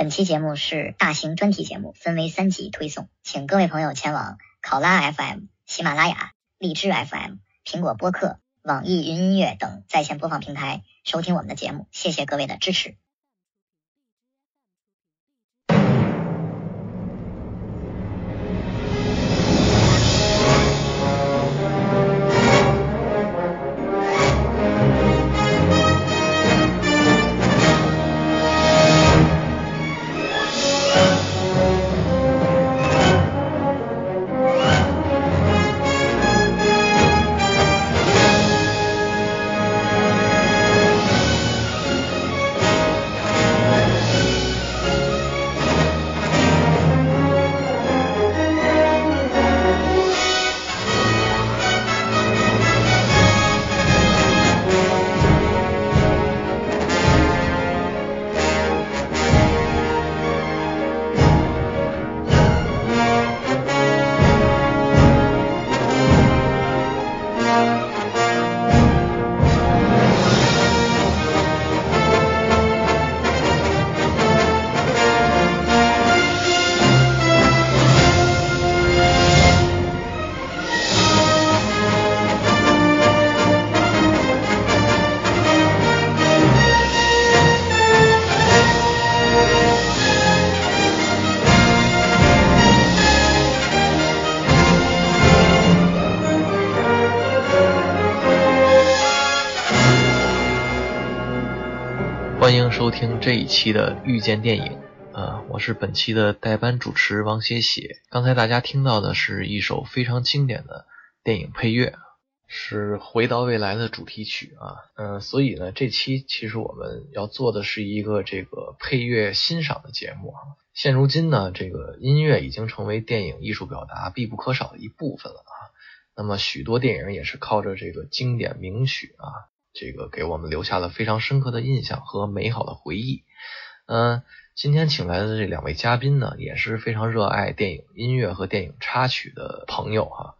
本期节目是大型专题节目，分为三级推送，请各位朋友前往考拉 FM、喜马拉雅、荔枝 FM、苹果播客、网易云音乐等在线播放平台收听我们的节目。谢谢各位的支持。收听这一期的遇见电影，呃，我是本期的代班主持王写写。刚才大家听到的是一首非常经典的电影配乐，是《回到未来》的主题曲啊，嗯、所以呢，这期其实我们要做的是一个这个配乐欣赏的节目啊。现如今呢，这个音乐已经成为电影艺术表达必不可少的一部分了啊。那么许多电影也是靠着这个经典名曲啊，这个给我们留下了非常深刻的印象和美好的回忆。嗯、今天请来的这两位嘉宾呢，也是非常热爱电影音乐和电影插曲的朋友哈、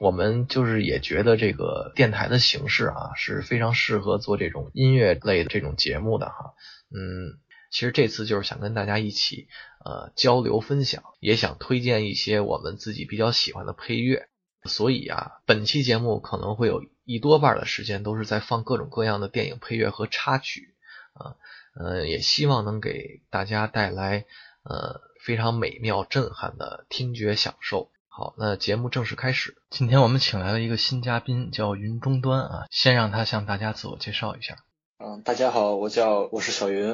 我们就是也觉得这个电台的形式啊是非常适合做这种音乐类的这种节目的哈。嗯，其实这次就是想跟大家一起呃交流分享，也想推荐一些我们自己比较喜欢的配乐。所以啊，本期节目可能会有一多半的时间都是在放各种各样的电影配乐和插曲啊，呃，也希望能给大家带来呃非常美妙震撼的听觉享受。好，那节目正式开始。今天我们请来了一个新嘉宾，叫云终端啊，先让他向大家自我介绍一下。嗯，大家好，我叫我是小云，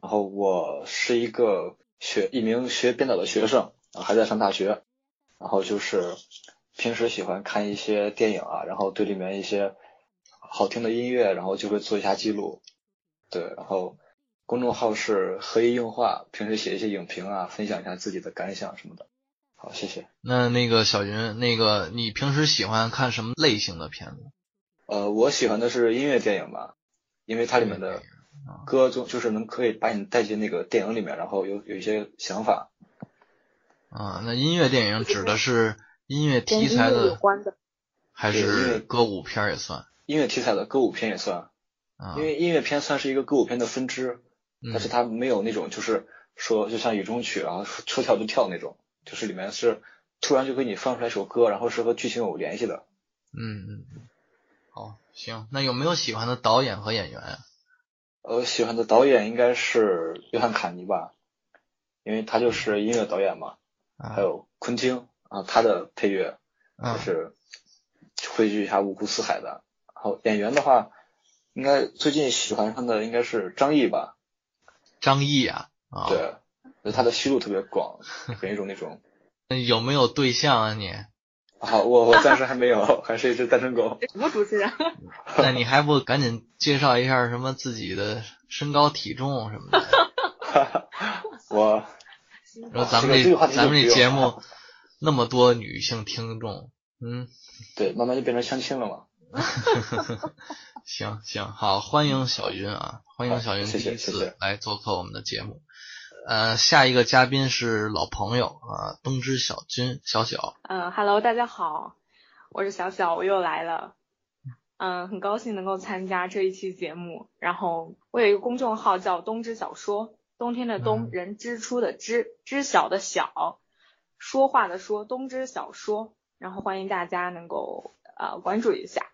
然后我是一个学一名学编导的学生啊，还在上大学，然后就是平时喜欢看一些电影啊，然后对里面一些好听的音乐，然后就会做一下记录，对，然后公众号是合一映画，平时写一些影评啊，分享一下自己的感想什么的。好，谢谢。那那个小云，那个你平时喜欢看什么类型的片子？呃，我喜欢的是音乐电影吧，因为它里面的啊歌就就是能可以把你带进那个电影里面，然后有有一些想法。啊，那音乐电影指的是音乐题材的，关的。还是乐歌舞片也算音乐题材的歌舞片也算，啊？因为音乐片算是一个歌舞片的分支，嗯但是它没有那种就是说就像雨中曲啊，说跳就跳那种，就是里面是突然就给你放出来一首歌，然后是和剧情有联系的。嗯嗯嗯，好，行，那有没有喜欢的导演和演员啊？呃，喜欢的导演应该是约翰卡尼吧，因为他就是音乐导演嘛，啊还有昆汀啊，他的配乐也啊是汇聚一下五湖四海的。然后演员的话，应该最近喜欢上的应该是张译吧，张译啊啊，对，就他的戏路特别广，很一种那种。有没有对象啊你？好，我我暂时还没有，还是一只单身狗。什么主持人？那你还不赶紧介绍一下什么自己的身高体重什么的？我然后咱们这咱们这节目那么多女性听众，嗯，对慢慢就变成相亲了嘛。行行好，欢迎小云啊，欢迎小云第一次来做客我们的节目。呃，下一个嘉宾是老朋友啊，东芝小军小小。嗯，Hello，大家好，我是小小，我又来了。嗯，很高兴能够参加这一期节目。然后我有一个公众号叫东芝小说，冬天的冬，嗯人之初的知，知晓的晓，说话的说，东之小说。然后欢迎大家能够呃关注一下。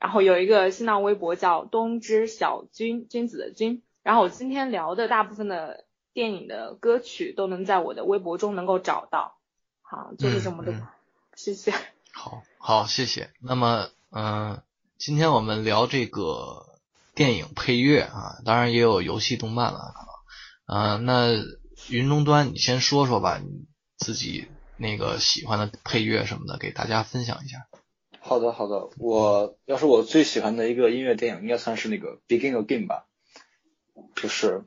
然后有一个新浪微博叫东之小君，君子的君。然后我今天聊的大部分的电影的歌曲都能在我的微博中能够找到。好，就是这么多，嗯嗯谢谢。好，好，谢谢。那么，嗯、今天我们聊这个电影配乐啊，当然也有游戏动漫了。啊、那云终端，你先说说吧，你自己那个喜欢的配乐什么的，给大家分享一下。好的，好的。我要是我最喜欢的一个音乐电影，应该算是那个《Begin Again》吧，就是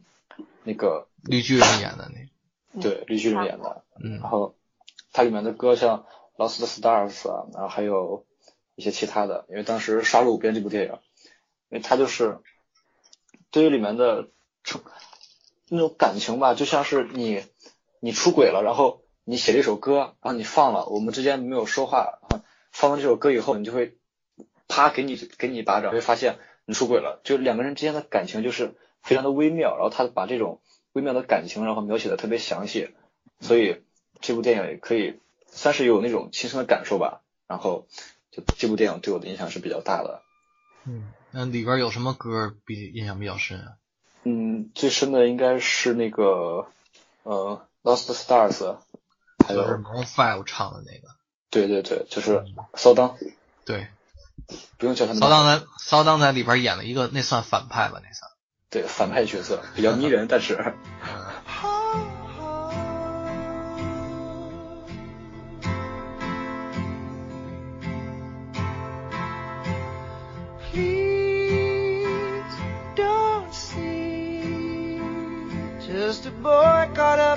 那个绿巨人演的那对绿巨人演的。嗯然后它里面的歌像《Lost Stars》啊，然后还有一些其他的。因为当时《杀戮五边》这部电影，因为它就是对于里面的那种感情吧，就像是你你出轨了，然后你写了一首歌，然后你放了，我们之间没有说话，啊放完这首歌以后，你就会啪给你给你一巴掌，会发现你出轨了，就两个人之间的感情就是非常的微妙，然后他把这种微妙的感情，然后描写的特别详细，所以这部电影也可以算是有那种亲身的感受吧。然后就这部电影对我的影响是比较大的。嗯，那里边有什么歌比印象比较深啊？嗯，最深的应该是那个呃《Lost Stars》，还有就是 Maroon Five 唱的那个。对对对，就是骚当，对，不用叫他们骚当在骚当在里边演了一个，那算反派吧？那算。对反派角色比较迷人，但是 Please don't see just a boy caught up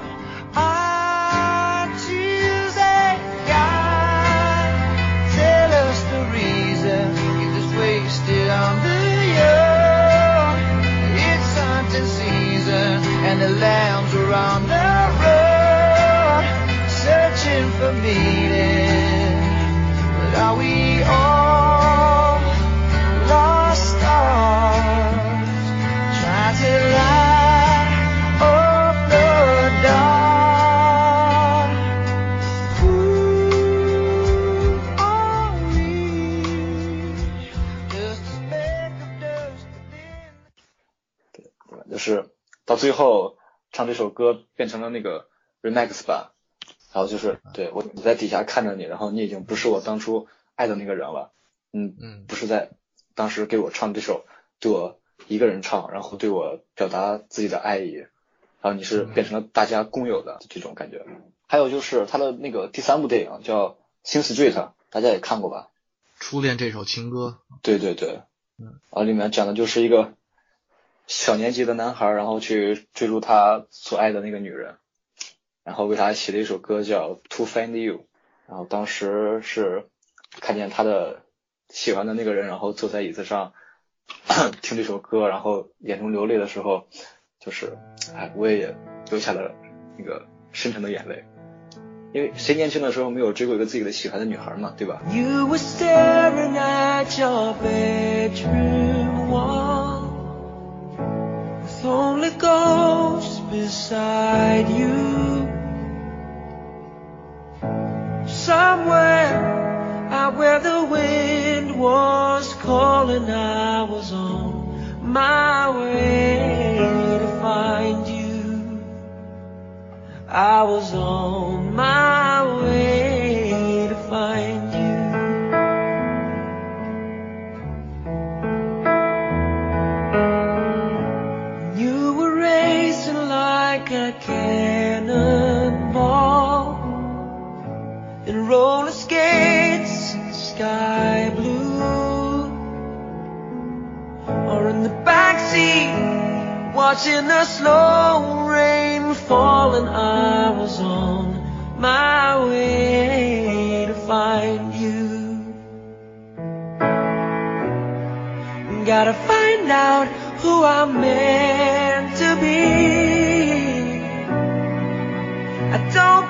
on the run, searching for meaning. But are we all lost stars? Trying to light up the dark. Who are we? Just a speck of dust within 对就是到最后唱这首歌变成了那个 remix 版，然后就是对我我在底下看着你，然后你已经不是我当初爱的那个人了，嗯，嗯。不是在当时给我唱这首，对我一个人唱，然后对我表达自己的爱意，然后你是变成了大家共有的这种感觉。还有就是他的那个第三部电影叫《新 Street》，大家也看过吧？初恋这首情歌。对对对，嗯，然后里面讲的就是一个小年纪的男孩，然后去追逐他所爱的那个女人，然后为他写了一首歌叫《To Find You》，然后当时是看见他的喜欢的那个人，然后坐在椅子上听这首歌，然后眼中流泪的时候，就是哎，我也流下了那个深沉的眼泪，因为谁年轻的时候没有追过一个自己的喜欢的女孩嘛，对吧？You were staring at your bedroom wall only ghosts beside you. Somewhere out where the wind was calling, I was on my way to find you. I was on my way to find Watching the slow rain fall and I was on my way to find you. Gotta find out who I'm meant to be. I don't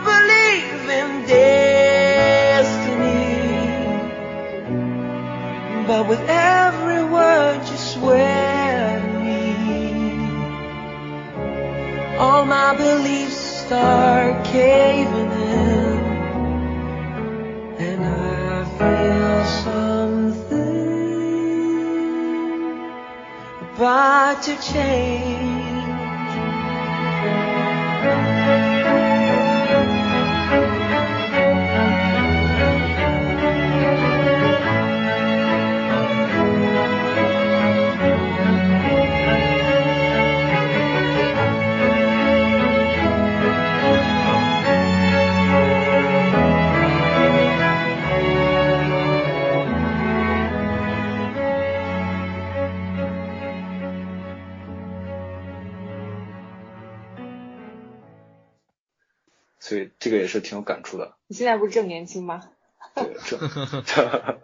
是挺有感触的。你现在不是正年轻吗？对，这这，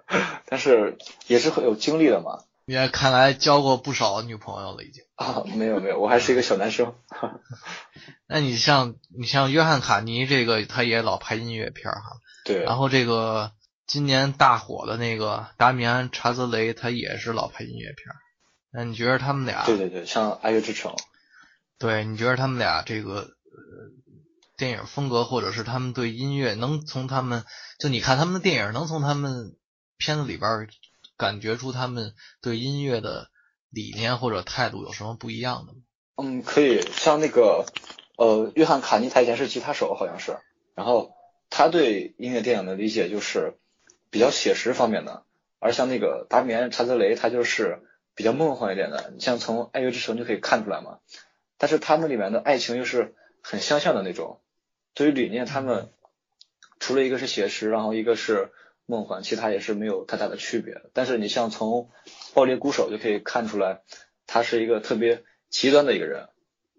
但是也是很有经历的嘛。你也看来交过不少女朋友了，已经。啊，没有没有，我还是一个小男生。那你像你像约翰卡尼这个，他也老拍音乐片儿哈。对，然后这个今年大火的那个达米安·查泽雷，他也是老拍音乐片儿。那你觉得他们俩？对对对，像《爱乐之城》。对，你觉得他们俩这个呃电影风格，或者是他们对音乐，能从他们就你看他们的电影，能从他们片子里边感觉出他们对音乐的理念或者态度有什么不一样的吗？嗯，可以，像那个呃，约翰卡尼他以前是吉他手，好像是，然后他对音乐电影的理解就是比较写实方面的，而像那个达米安·查泽雷，他就是比较梦幻一点的，你像从《爱乐之城》就可以看出来嘛。但是他们里面的爱情又是很相像的那种，对于理念，他们除了一个是写实，然后一个是梦幻，其他也是没有太大的区别。但是你像从《爆裂鼓手》就可以看出来，他是一个特别极端的一个人，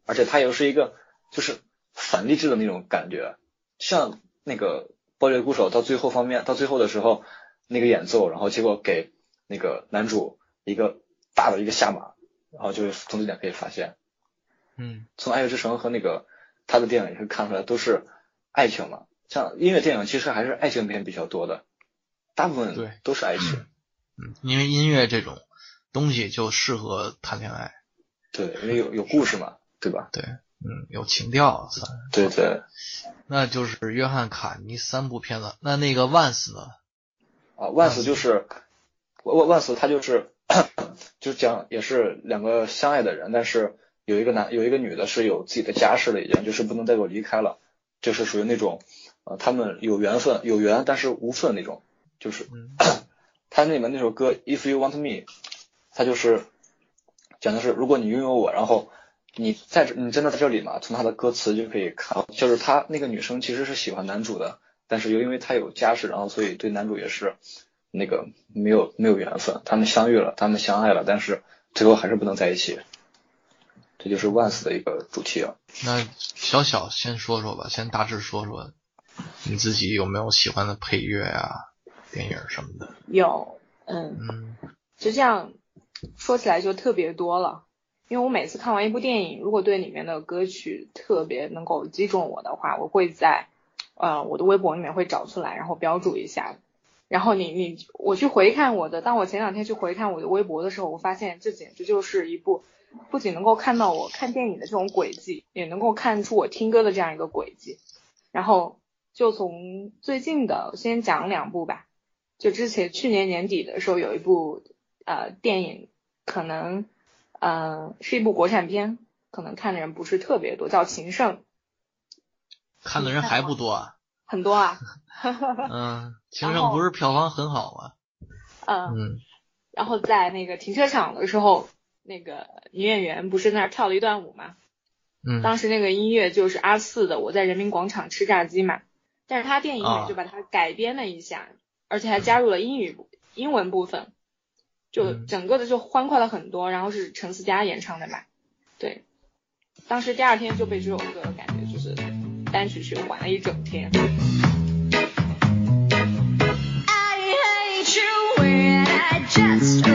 而且他又是一个就是反励志的那种感觉。像那个《爆裂鼓手》到最后方面，到最后的时候那个演奏，然后结果给那个男主一个大的一个下马，然后就是从这点可以发现。嗯，从《爱乐之城》和那个他的电影也会看出来，都是爱情嘛。像音乐电影其实还是爱情片比较多的，大部分对都是爱情。嗯，因为音乐这种东西就适合谈恋爱，对，因为有有故事嘛，对吧？对，嗯，有情调算。对对那就是约翰卡尼三部片子，那那个万斯呢？啊，万斯就是万万斯，他就是 就讲也是两个相爱的人，但是有一个男有一个女的是有自己的家室了，已经就是不能再给我离开了，就是属于那种呃他们有缘分有缘但是无分那种，就是嗯 他那里面那首歌 If You Want Me，他就是讲的是如果你拥有我，然后你在这你真的在这里嘛，从他的歌词就可以看，就是他那个女生其实是喜欢男主的，但是又因为他有家室，然后所以对男主也是那个没有没有缘分，他们相遇了，他们相爱了，但是最后还是不能在一起。这就是万斯的一个主题啊。那小小先说说吧，先大致说说你自己有没有喜欢的配乐啊、电影什么的。有，嗯，嗯就这样说起来就特别多了。因为我每次看完一部电影，如果对里面的歌曲特别能够击中我的话，我会在呃我的微博里面会找出来，然后标注一下。然后你你我去回看我的，当我前两天去回看我的微博的时候，我发现这简直就是一部不仅能够看到我看电影的这种轨迹，也能够看出我听歌的这样一个轨迹。然后就从最近的先讲两部吧，就之前去年年底的时候有一部呃电影，可能呃是一部国产片，可能看的人不是特别多，叫《情圣》，看的人还不多啊。很多啊。嗯，情圣不是票房很好吗？嗯，嗯然后在那个停车场的时候，那个女演员不是在那儿跳了一段舞嘛？嗯当时那个音乐就是阿四的《我在人民广场吃炸鸡》嘛，但是他电影里就把它改编了一下，而且还加入了英语部英文部分，就嗯整个的就欢快了很多。然后是陈思佳演唱的嘛，对，当时第二天就被这首歌感觉就是单曲循环了一整天。I hate you when I just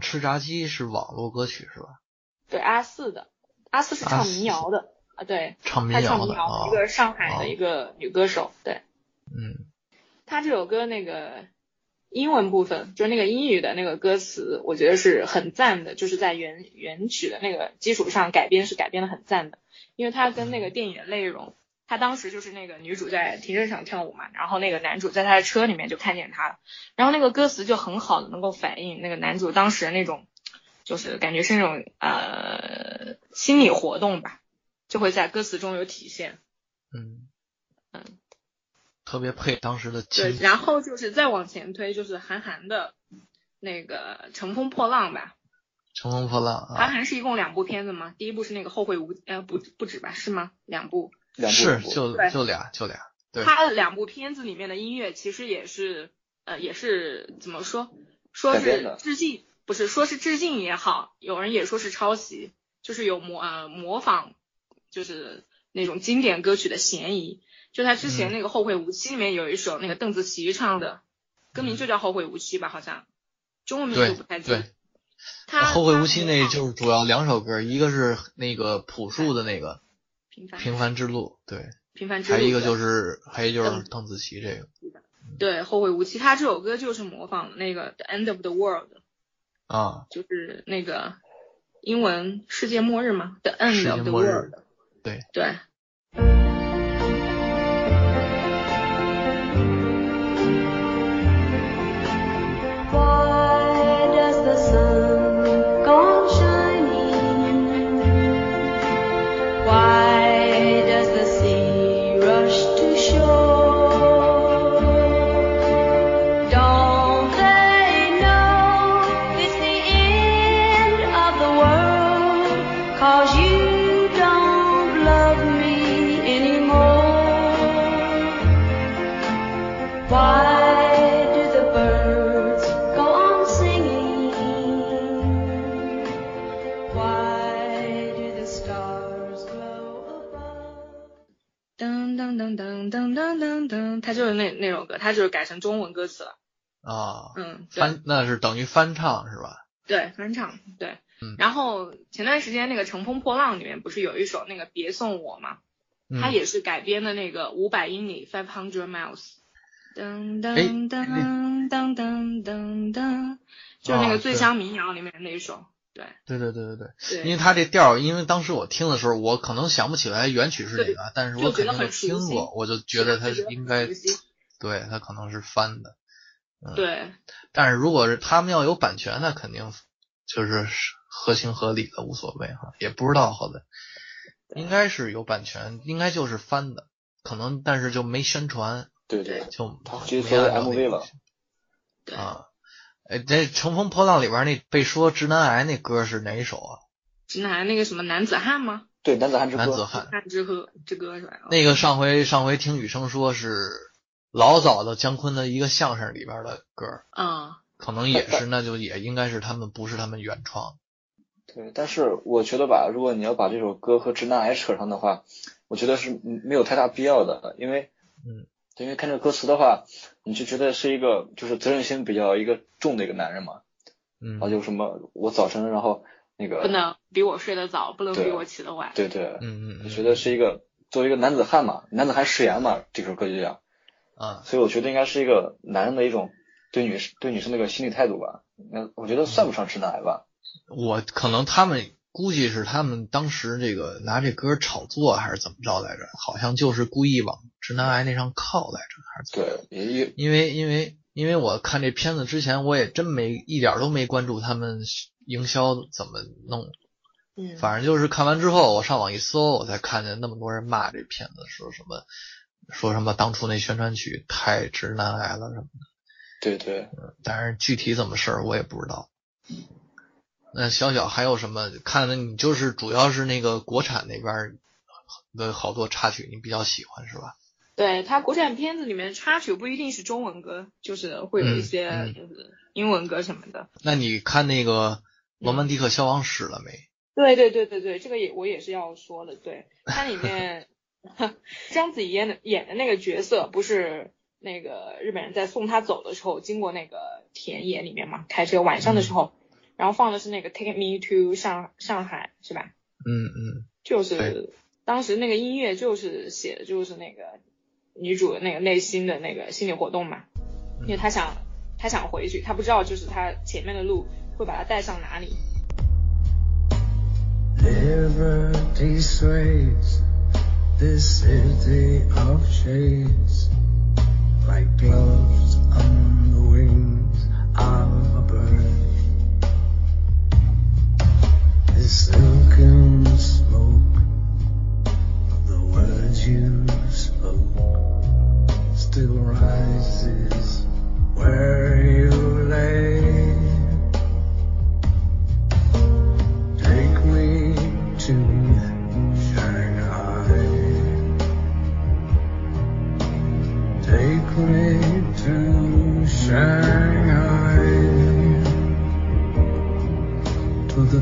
吃炸鸡是网络歌曲是吧？对阿四的，阿四是唱民谣的啊，对，唱民谣的一，个上海哦的一个女歌手，对。嗯她这首歌那个英文部分，就是那个英语的那个歌词，我觉得是很赞的，就是在原原曲的那个基础上改编是改编的很赞的，因为它跟那个电影的内容，他当时就是那个女主在停车场跳舞嘛，然后那个男主在他的车里面就看见她了，然后那个歌词就很好的能够反映那个男主当时那种，就是感觉是那种呃心理活动吧，就会在歌词中有体现。嗯嗯，特别配当时的对，然后就是再往前推，就是韩寒的那个《乘风破浪》吧。乘风破浪韩啊，寒是一共两部片子吗？第一部是那个《后会无》，呃，不不止吧？是吗？两部。是两部是就就俩就俩，对，他两部片子里面的音乐其实也是，呃，也是怎么说？说是致敬，不是说是致敬也好，有人也说是抄袭，就是有模呃模仿，就是那种经典歌曲的嫌疑。就他之前嗯那个《后会无期》里面有一首那个邓紫棋唱的，歌名就叫《后会无期》吧，好像中文名对就不太记得对。他后会无期那就是主要两首歌，一个是那个朴树的那个平凡《平凡之路》，对，平凡之路，还有一个就是还有就是邓邓紫棋这个对《后会无期》，他这首歌就是模仿那个《The End of the World》。啊，就是那个英文世界末日嘛，The End of the World。对。对，那那首歌，他就是改成中文歌词了。啊，嗯，翻那是等于翻唱是吧？对，翻唱对。嗯然后前段时间那个《乘风破浪》里面不是有一首那个《别送我》吗？嗯它也是改编的那个五百英里 （Five Hundred Miles）。噔哎噔噔噔噔噔噔，就是那个《醉乡民谣》里面那一首。对对对对对对，对，因为他这调儿，因为当时我听的时候，我可能想不起来原曲是哪个，但是我就觉得肯定听过，我就觉得他是应该对他可能是翻的。嗯对，但是如果是他们要有版权，那肯定就是合情合理的，无所谓哈，也不知道好的，应该是有版权，应该就是翻的，可能但是就没宣传，对对，就他直接做没按照 MV 了对啊。哎，这《乘风破浪》里边那被说直男癌那歌是哪一首啊？直男那个什么男子汉吗？对男子汉之歌，男子汉。汉之歌之歌是吧？那个上回上回听雨生说是老早的姜昆的一个相声里边的歌儿嗯，可能也是，那就也应该是他们不是他们原创。对，但是我觉得吧，如果你要把这首歌和直男癌扯上的话，我觉得是没有太大必要的，因为，嗯，因为看这个歌词的话，你就觉得是一个就是责任心比较一个重的一个男人嘛，嗯。然后就什么我早晨然后那个不能比我睡得早，不能比我起得晚。对对，嗯嗯嗯，我觉得是一个作为一个男子汉嘛，男子汉誓言嘛，这首歌就叫，啊，所以我觉得应该是一个男人的一种对女对女生的一个心理态度吧，那我觉得算不上直男癌吧，我可能他们估计是他们当时这个拿这歌炒作还是怎么着来着？好像就是故意往直男癌那上靠来着，还是怎么？对，因为因为因为我看这片子之前，我也真没一点都没关注他们营销怎么弄，嗯，反正就是看完之后，我上网一搜，我才看见那么多人骂这片子，说什么说什么当初那宣传曲太直男癌了什么的。对对。但是具体怎么事儿我也不知道。那小小还有什么？看的你就是主要是那个国产那边的好多插曲，你比较喜欢是吧？对他国产片子里面插曲不一定是中文歌，就是会有一些就是英文歌什么的。那你看那个《罗曼蒂克消亡史》了没？对对对对对，这个也我也是要说的。对，它里面 章子怡演的演的那个角色，不是那个日本人在送她走的时候，经过那个田野里面嘛，开车晚上的时候，然后放的是那个 Take Me to 上上海是吧？嗯嗯。就是当时那个音乐就是写的就是那个女主的那个内心的那个心理活动嘛，因为她想她想回去，她不知道就是她前面的路会把她带上哪里。Liberty sways this city of shades like gloves on the wings of a bird. The silken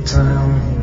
time.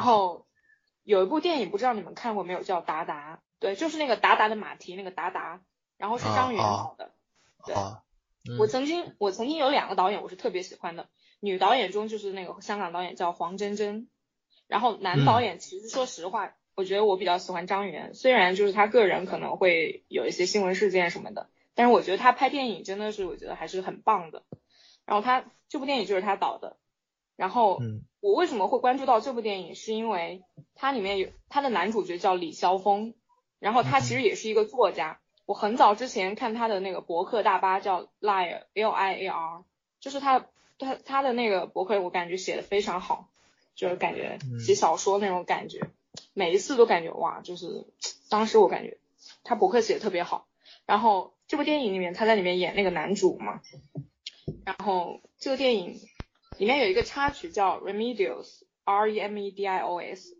然后有一部电影不知道你们看过没有，叫《达达》，对，就是那个达达的马蹄，那个达达，然后是张元导的。对我曾经我曾经有两个导演我是特别喜欢的，女导演中就是那个香港导演叫黄真真，然后男导演其实说实话，我觉得我比较喜欢张元，虽然就是他个人可能会有一些新闻事件什么的，但是我觉得他拍电影真的是我觉得还是很棒的。然后他这部电影就是他导的，然后嗯我为什么会关注到这部电影，是因为它里面有它的男主角叫李霄峰，然后他其实也是一个作家。我很早之前看他的那个博客大巴叫 Liar L I A R，就是他他他的那个博客，我感觉写的非常好，就是感觉嗯写小说那种感觉，每一次都感觉哇，就是当时我感觉他博客写的特别好。然后这部电影里面他在里面演那个男主嘛，然后这个电影里面有一个插曲叫 Remedios R E M E D I O S，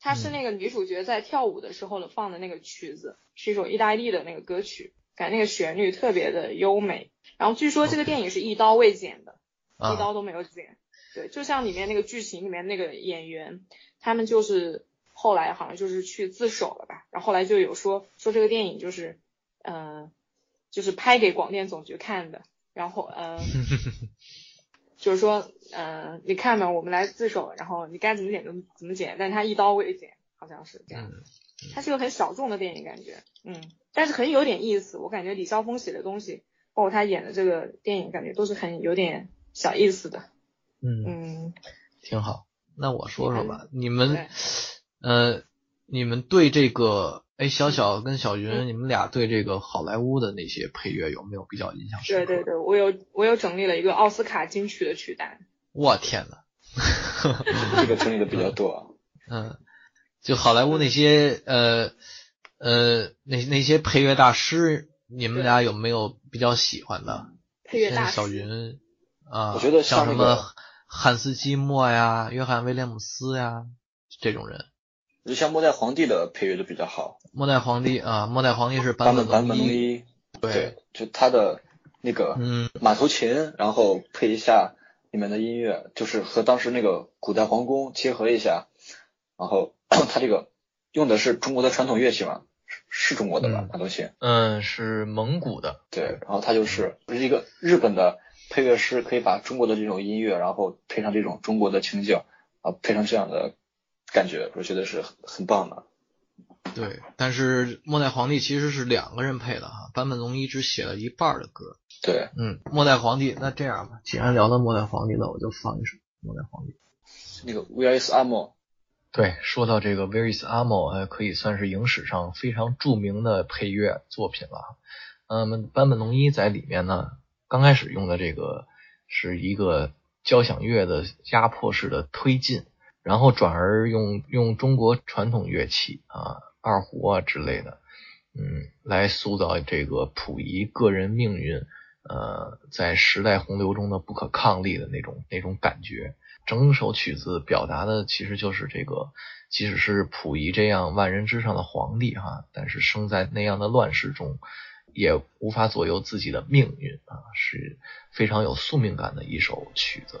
它是那个女主角在跳舞的时候的放的那个曲子，是一首意大利的那个歌曲，感觉那个旋律特别的优美。然后据说这个电影是一刀未剪的，啊一刀都没有剪。对，就像里面那个剧情里面那个演员，他们就是后来好像就是去自首了吧，然后后来就有说说这个电影就是，呃，就是拍给广电总局看的，然后呃，就是说，嗯、你看吧，我们来自首，然后你该怎么剪就怎么剪，但是他一刀未剪，好像是这样。嗯，它是个很小众的电影，感觉，嗯，但是很有点意思。我感觉李霄峰写的东西，包括他演的这个电影，感觉都是很有点小意思的。嗯，嗯，挺好。那我说说吧，你们，呃，你们对这个，哎，小小跟小云，嗯你们俩对这个好莱坞的那些配乐有没有比较印象深刻？对对对，我有我有整理了一个奥斯卡金曲的曲单。我天呐，这个整理的比较多。嗯，就好莱坞那些呃呃那那些配乐大师，你们俩有没有比较喜欢的？配乐大像小云啊，我觉得像什么汉斯季默呀、约翰威廉姆斯呀这种人。就像末代皇帝的配乐都比较好，末代皇帝啊，末代皇帝是版本本版本龙一，对，就他的那个嗯。马头琴，然后配一下里面的音乐，就是和当时那个古代皇宫结合一下，然后 他这个用的是中国的传统乐器嘛，是是中国的吧嗯，马头琴，嗯，是蒙古的，对，然后他就是是一个日本的配乐师，可以把中国的这种音乐，然后配上这种中国的情景，啊，配上这样的感觉，我觉得是很很棒的。对，但是末代皇帝其实是两个人配的哈，坂本龙一只写了一半的歌。对，嗯，末代皇帝，那这样吧，既然聊到末代皇帝了，我就放一首末代皇帝。那个 Where is Amo？对，说到这个《Where is Amo》，呃，可以算是影史上非常著名的配乐作品了。嗯，坂本龙一在里面呢，刚开始用的这个是一个交响乐的压迫式的推进，然后转而用用中国传统乐器啊，二胡啊之类的，嗯，来塑造这个溥仪个人命运，呃，在时代洪流中的不可抗力的那种那种感觉。整首曲子表达的其实就是这个，即使是溥仪这样万人之上的皇帝哈，但是生在那样的乱世中，也无法左右自己的命运啊，是非常有宿命感的一首曲子。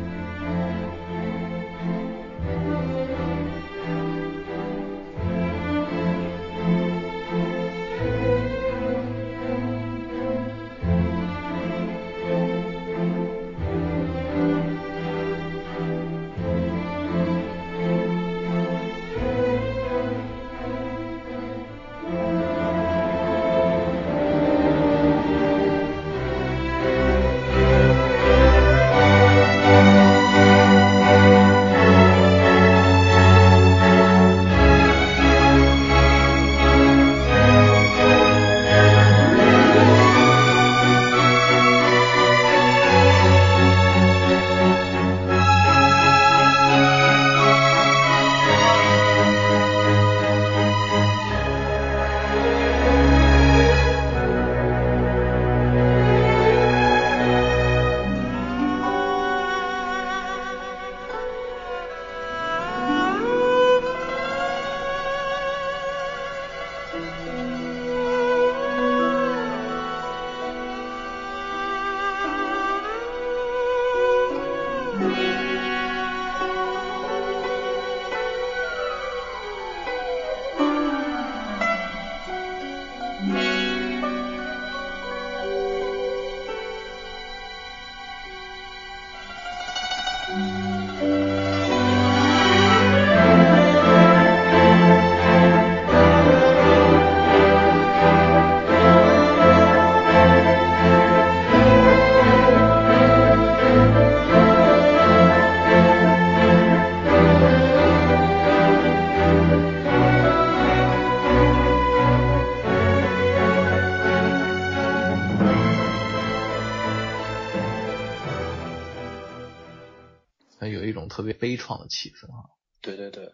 特别悲怆的气氛啊。对对对，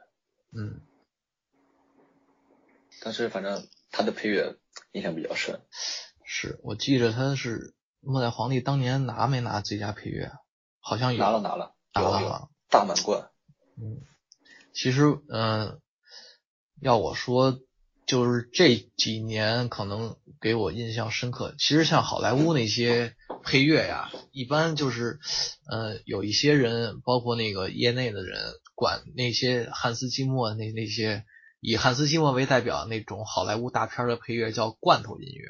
嗯，但是反正他的配乐印象比较深。是我记着他是末代皇帝当年拿没拿最佳配乐啊？好像有拿了拿了，拿了啊。大满贯。嗯，其实嗯、呃要我说，就是这几年可能给我印象深刻。其实像好莱坞那些配乐呀，一般就是呃有一些人，包括那个业内的人，管那些汉斯季默那那些以汉斯季默为代表那种好莱坞大片的配乐叫罐头音乐，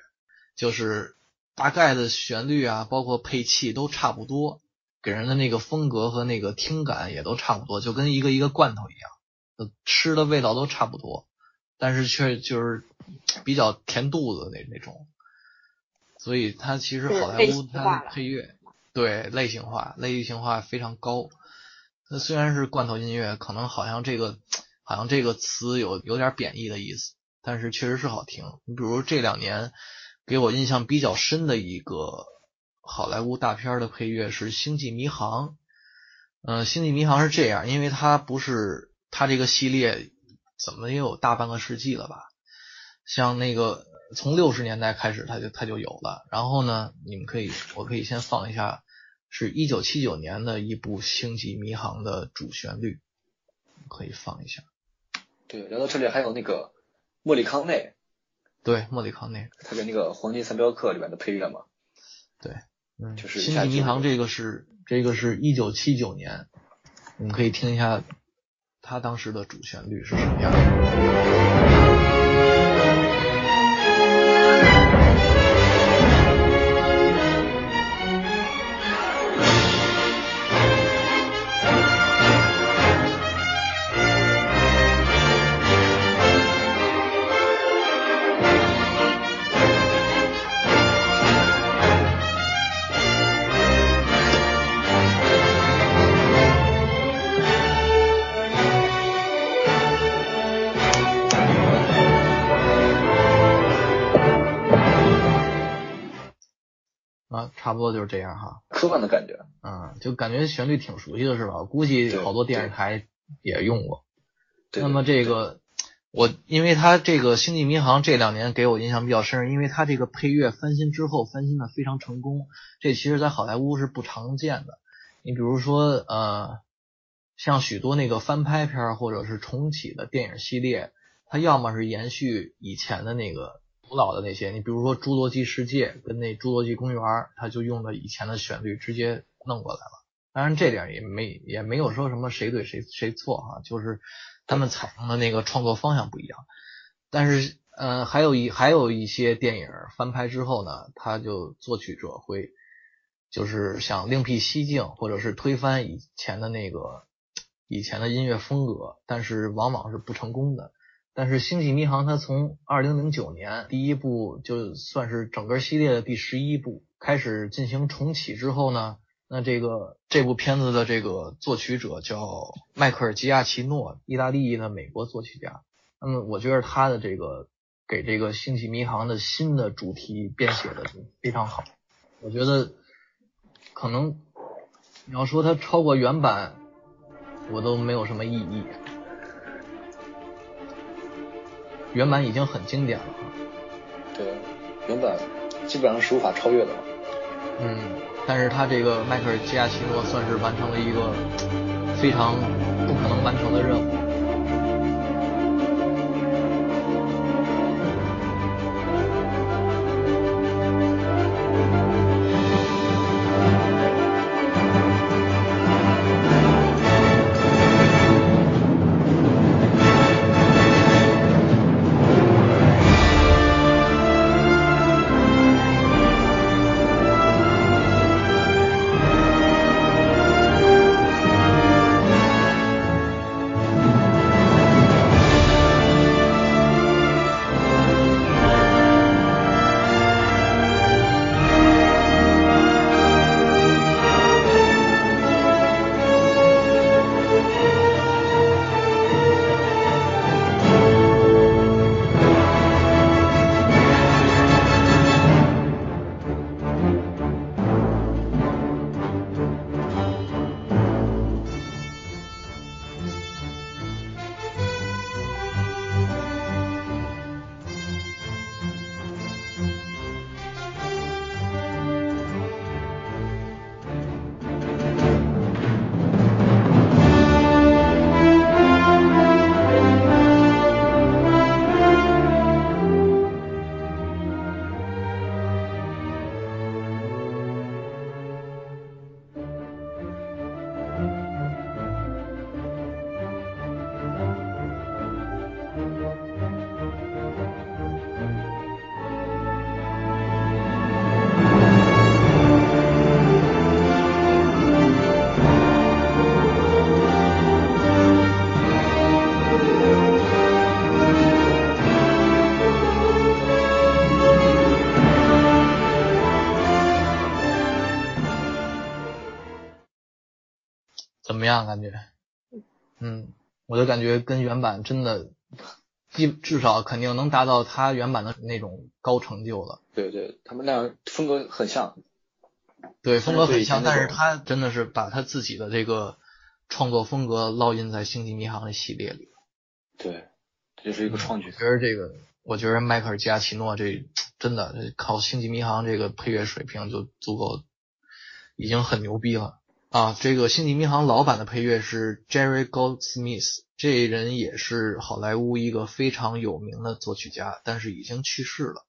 就是大概的旋律啊，包括配器都差不多，给人的那个风格和那个听感也都差不多，就跟一个一个罐头一样，呃吃的味道都差不多，但是却就是比较填肚子那那种。所以它其实好莱坞它的配乐对类型化，类型化非常高。那虽然是罐头音乐，可能好像这个好像这个词有有点贬义的意思，但是确实是好听。你比如这两年给我印象比较深的一个好莱坞大片的配乐是《星际迷航》。嗯、星际迷航》是这样，因为它不是它这个系列怎么也有大半个世纪了吧？像那个从六十年代开始，它就它就有了。然后呢，你们可以我可以先放一下，是一九七九年的一部《星际迷航》的主旋律，可以放一下。对，聊到这里还有那个莫里康内，对，莫里康内，他给那个《黄金三镖客》里面的配乐嘛，对，嗯，就是星际迷航》这个是这个是一九七九年，你们可以听一下他当时的主旋律是什么样的。不多就是这样哈。科幻的感觉。嗯，就感觉旋律挺熟悉的是吧？估计好多电视台也用过。对那么这个，我因为它这个《星际迷航》这两年给我印象比较深，因为它这个配乐翻新之后翻新的非常成功，这其实在好莱坞是不常见的。你比如说，呃，像许多那个翻拍片儿或者是重启的电影系列，它要么是延续以前的那个古老的那些，你比如说《侏罗纪世界》跟那《侏罗纪公园》，他就用的以前的旋律直接弄过来了。当然这点也没也没有说什么谁对谁谁错哈，就是他们采用的那个创作方向不一样。但是呃，还有一还有一些电影翻拍之后呢，他就作曲者会就是想另辟蹊径，或者是推翻以前的那个以前的音乐风格，但是往往是不成功的。但是《星际迷航》它从二零零九年第一部就算是整个系列的第十一部开始进行重启之后呢，那这个这部片子的这个作曲者叫迈克尔·吉亚奇诺，意大利的美国作曲家。那么我觉得他的这个给这个《星际迷航》的新的主题编写的非常好。我觉得可能你要说它超过原版，我都没有什么异议。原版已经很经典了啊。对，原版基本上是无法超越的。嗯，但是他这个迈克尔·基亚奇诺算是完成了一个非常不可能完成的任务。样？感觉？嗯，我就感觉跟原版真的，基至少肯定能达到他原版的那种高成就了。对对，他们那样风格很像。对，风格很像，但是他真的是把他自己的这个创作风格烙印在《星际迷航》的系列里。对，这就是一个创举我。觉得这个，我觉得迈克尔·吉亚奇诺这真的靠《星际迷航》这个配乐水平就足够，已经很牛逼了啊！这个《星际迷航》老版的配乐是 Jerry Goldsmith，这人也是好莱坞一个非常有名的作曲家，但是已经去世了，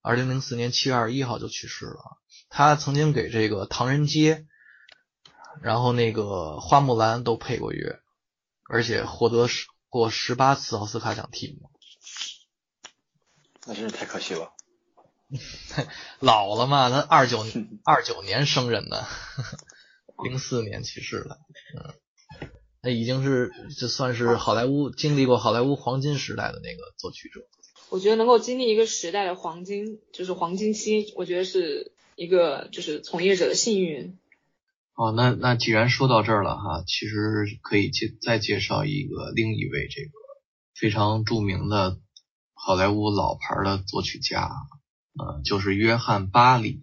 二零零四年七月二十一号就去世了。他曾经给这个《唐人街》，然后那个《花木兰》都配过乐，而且获得十过十八次奥斯卡奖提名。那真是太可惜了。老了嘛，他二九 二九年生人的，零四年去世的，嗯，那已经是这算是好莱坞经历过好莱坞黄金时代的那个作曲者。我觉得能够经历一个时代的黄金，就是黄金期，我觉得是一个就是从业者的幸运。哦，那那既然说到这儿了哈，其实可以介再介绍一个另一位这个非常著名的好莱坞老牌的作曲家，呃，就是约翰巴里。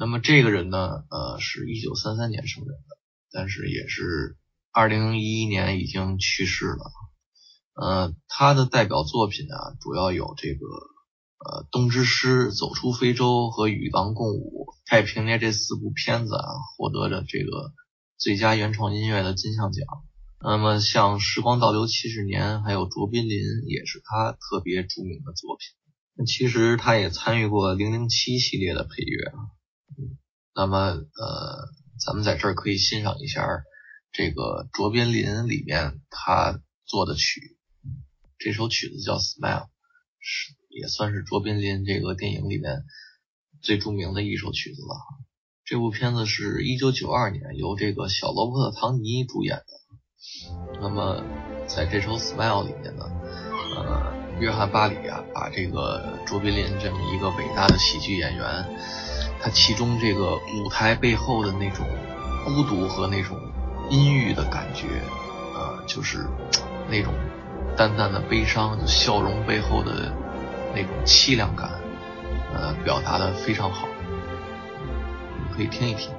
那么这个人呢，呃，是一九三三年生人的，但是也是二零一一年已经去世了。呃，他的代表作品啊，主要有这个呃《东之诗》《走出非洲》和《与狼共舞》，他也凭借这四部片子啊，获得了这个最佳原创音乐的金像奖。那么像《时光倒流七十年》还有《卓别林》也是他特别著名的作品。那其实他也参与过《零零七》系列的配乐啊。那么呃，咱们在这儿可以欣赏一下这个《卓别林》里面他做的曲。这首曲子叫《Smile》，是也算是卓别林这个电影里面最著名的一首曲子了。这部片子是一九九二年由这个小罗伯特·唐尼主演的。那么在这首《Smile》里面呢，呃，约翰·巴里啊，把这个卓别林这么一个伟大的喜剧演员，他其中这个舞台背后的那种孤独和那种阴郁的感觉，呃，就是那种。淡淡的悲伤，就笑容背后的那种凄凉感，呃，表达的非常好，你们可以听一听。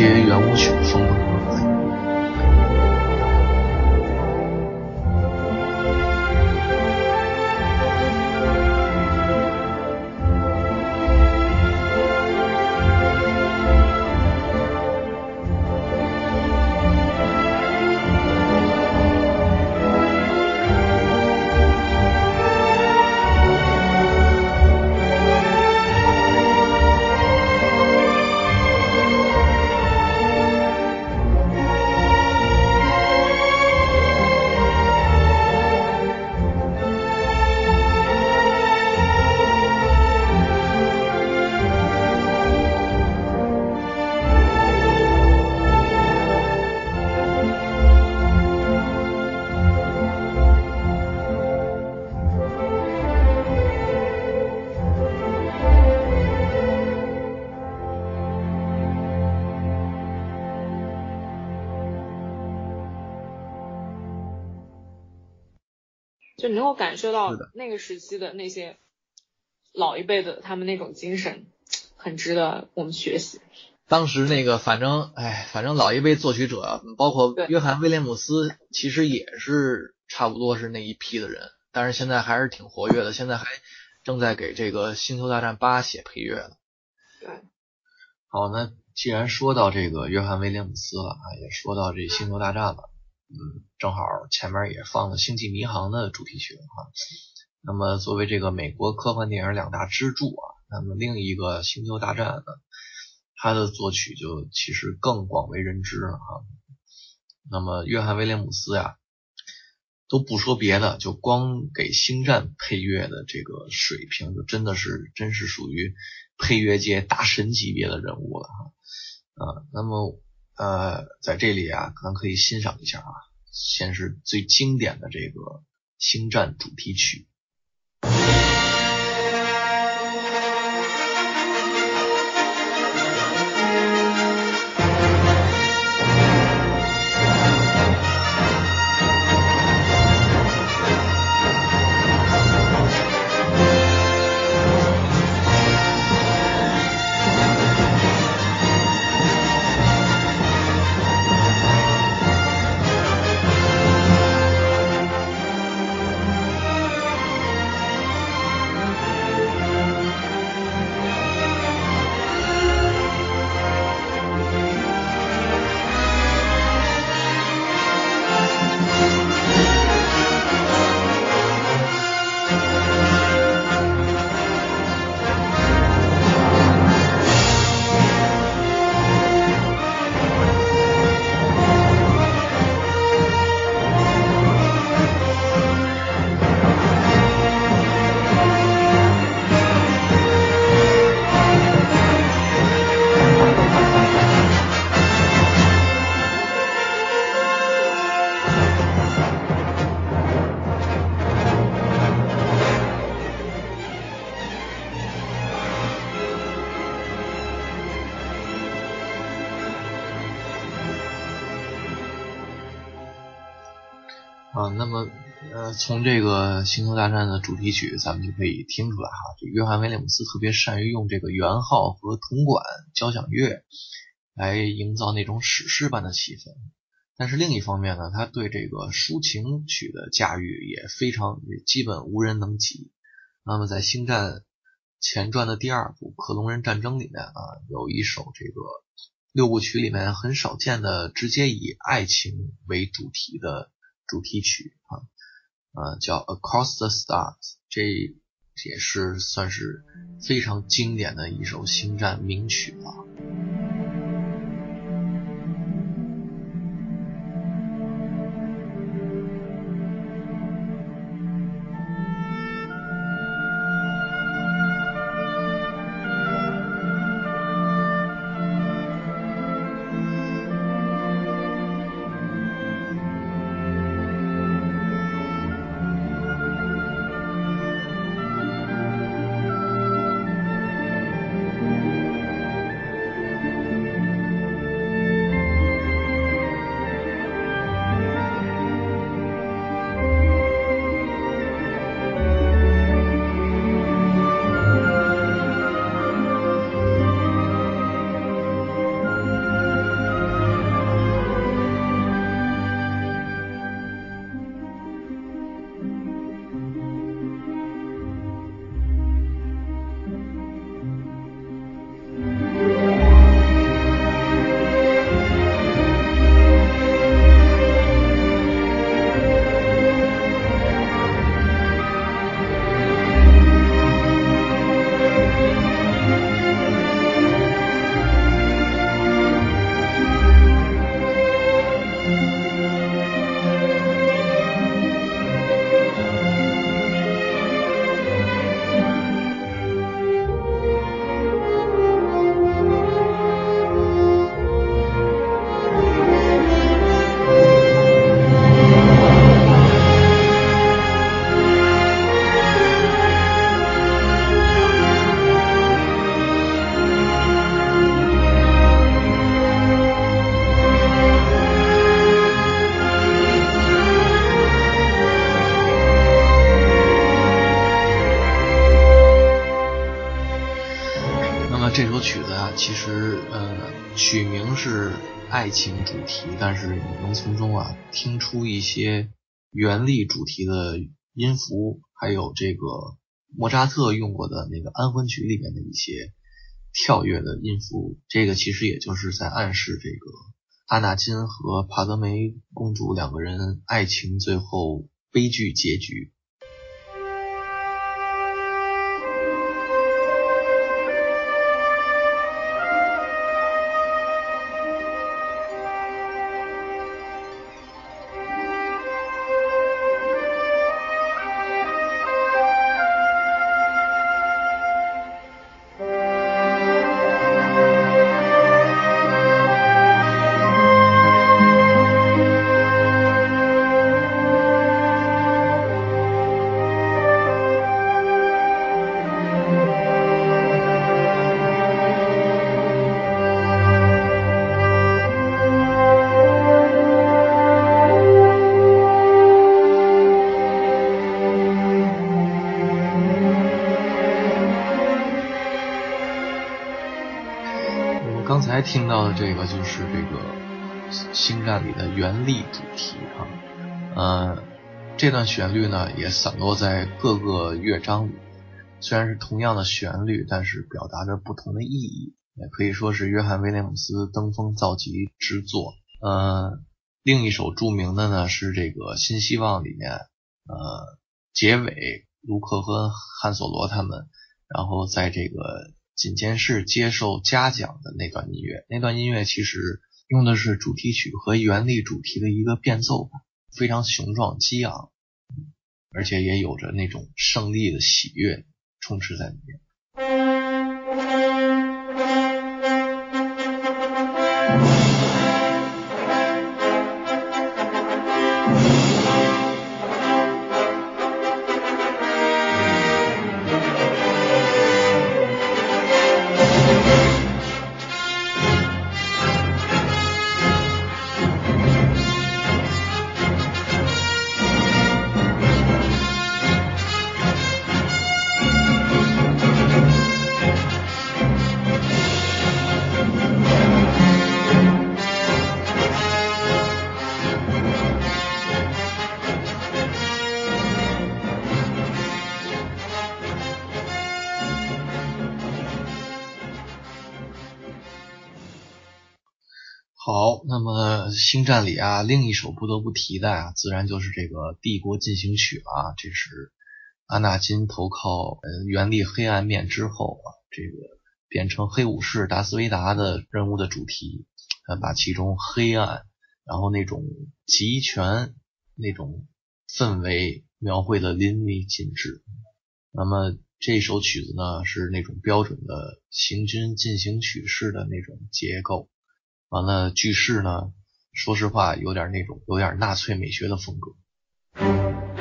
它有一些圆舞你能够感受到那个时期的那些老一辈的他们那种精神，很值得我们学习。当时那个，反正哎，反正老一辈作曲者，包括约翰·威廉姆斯，其实也是差不多是那一批的人，但是现在还是挺活跃的，现在还正在给这个《星球大战八》写配乐呢。对，好，那既然说到这个约翰·威廉姆斯了啊，也说到这《星球大战》了，嗯，正好前面也放了《星际迷航》的主题曲啊。那么作为这个美国科幻电影两大支柱啊，那么另一个《星球大战》呢，他的作曲就其实更广为人知了哈。那么约翰威廉姆斯呀，都不说别的，就光给《星战》配乐的这个水平，就真的是真是属于配乐界大神级别的人物了哈。啊，那么呃，在这里啊，可能可以欣赏一下啊，先是最经典的这个《星战》主题曲。从这个《星球大战》的主题曲，咱们就可以听出来哈，这约翰威廉姆斯特别善于用这个圆号和铜管交响乐来营造那种史诗般的气氛。但是另一方面呢，他对这个抒情曲的驾驭也非常，也基本无人能及。那么在《星战》前传的第二部《克隆人战争》里面啊，有一首这个六部曲里面很少见的，直接以爱情为主题的。主题曲呃，叫《Across the Stars》，这也是算是非常经典的一首星战名曲了。但是你能从中啊听出一些原力主题的音符，还有这个莫扎特用过的那个安魂曲里面的一些跳跃的音符。这个其实也就是在暗示这个阿纳金和帕德梅公主两个人爱情最后悲剧结局。是这个《星战》里的原力主题啊，呃，这段旋律呢也散落在各个乐章里，虽然是同样的旋律，但是表达着不同的意义，也可以说是约翰威廉姆斯登峰造极之作。呃，另一首著名的呢是这个《新希望》里面，呃，结尾卢克和汉索罗他们，然后在这个锦监室接受嘉奖的那段音乐，那段音乐其实用的是主题曲和原力主题的一个变奏版，非常雄壮激昂，而且也有着那种胜利的喜悦充斥在里面。星战》里啊，另一首不得不提的啊，自然就是这个《帝国进行曲》了啊。这是阿纳金投靠呃原力黑暗面之后啊，这个变成黑武士达斯维达的人物的主题，呃，把其中黑暗，然后那种集权那种氛围描绘的淋漓尽致。那么这首曲子呢，是那种标准的行军进行曲式的那种结构。完了，句式呢，说实话有点那种有点纳粹美学的风格。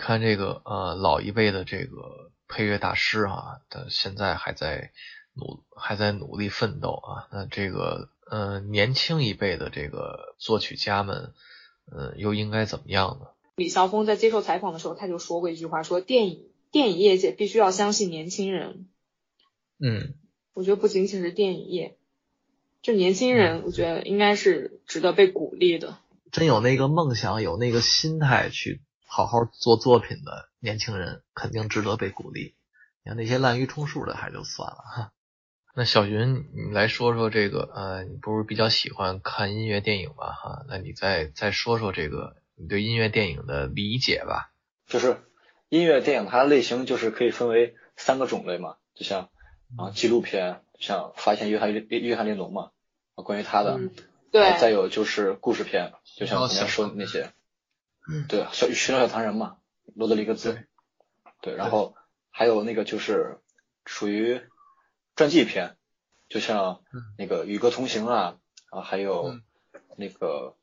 看这个呃老一辈的这个配乐大师啊，他现在还在努还在努力奋斗啊。那这个呃年轻一辈的这个作曲家们，呃又应该怎么样呢？李霄峰在接受采访的时候，他就说过一句话，说电影电影业界必须要相信年轻人。嗯，我觉得不仅仅是电影业，就年轻人，我觉得应该是值得被鼓励的。真有那个梦想，有那个心态去好好做作品的年轻人，肯定值得被鼓励。你看那些滥竽充数的，还就算了哈。那小云，你来说说这个，呃，你不是比较喜欢看音乐电影吧？哈，那你再再说说这个你对音乐电影的理解吧。就是音乐电影它的类型就是可以分为三个种类嘛，就像啊纪录片，像发现约翰约约翰列侬嘛，啊关于他的，嗯，对再有就是故事片，就像刚才说的那些，嗯。对，小寻找小唐人嘛，罗德里格兹，对，然后还有那个就是属于传记片，就像嗯。那个与歌同行啊，啊还有嗯。那个，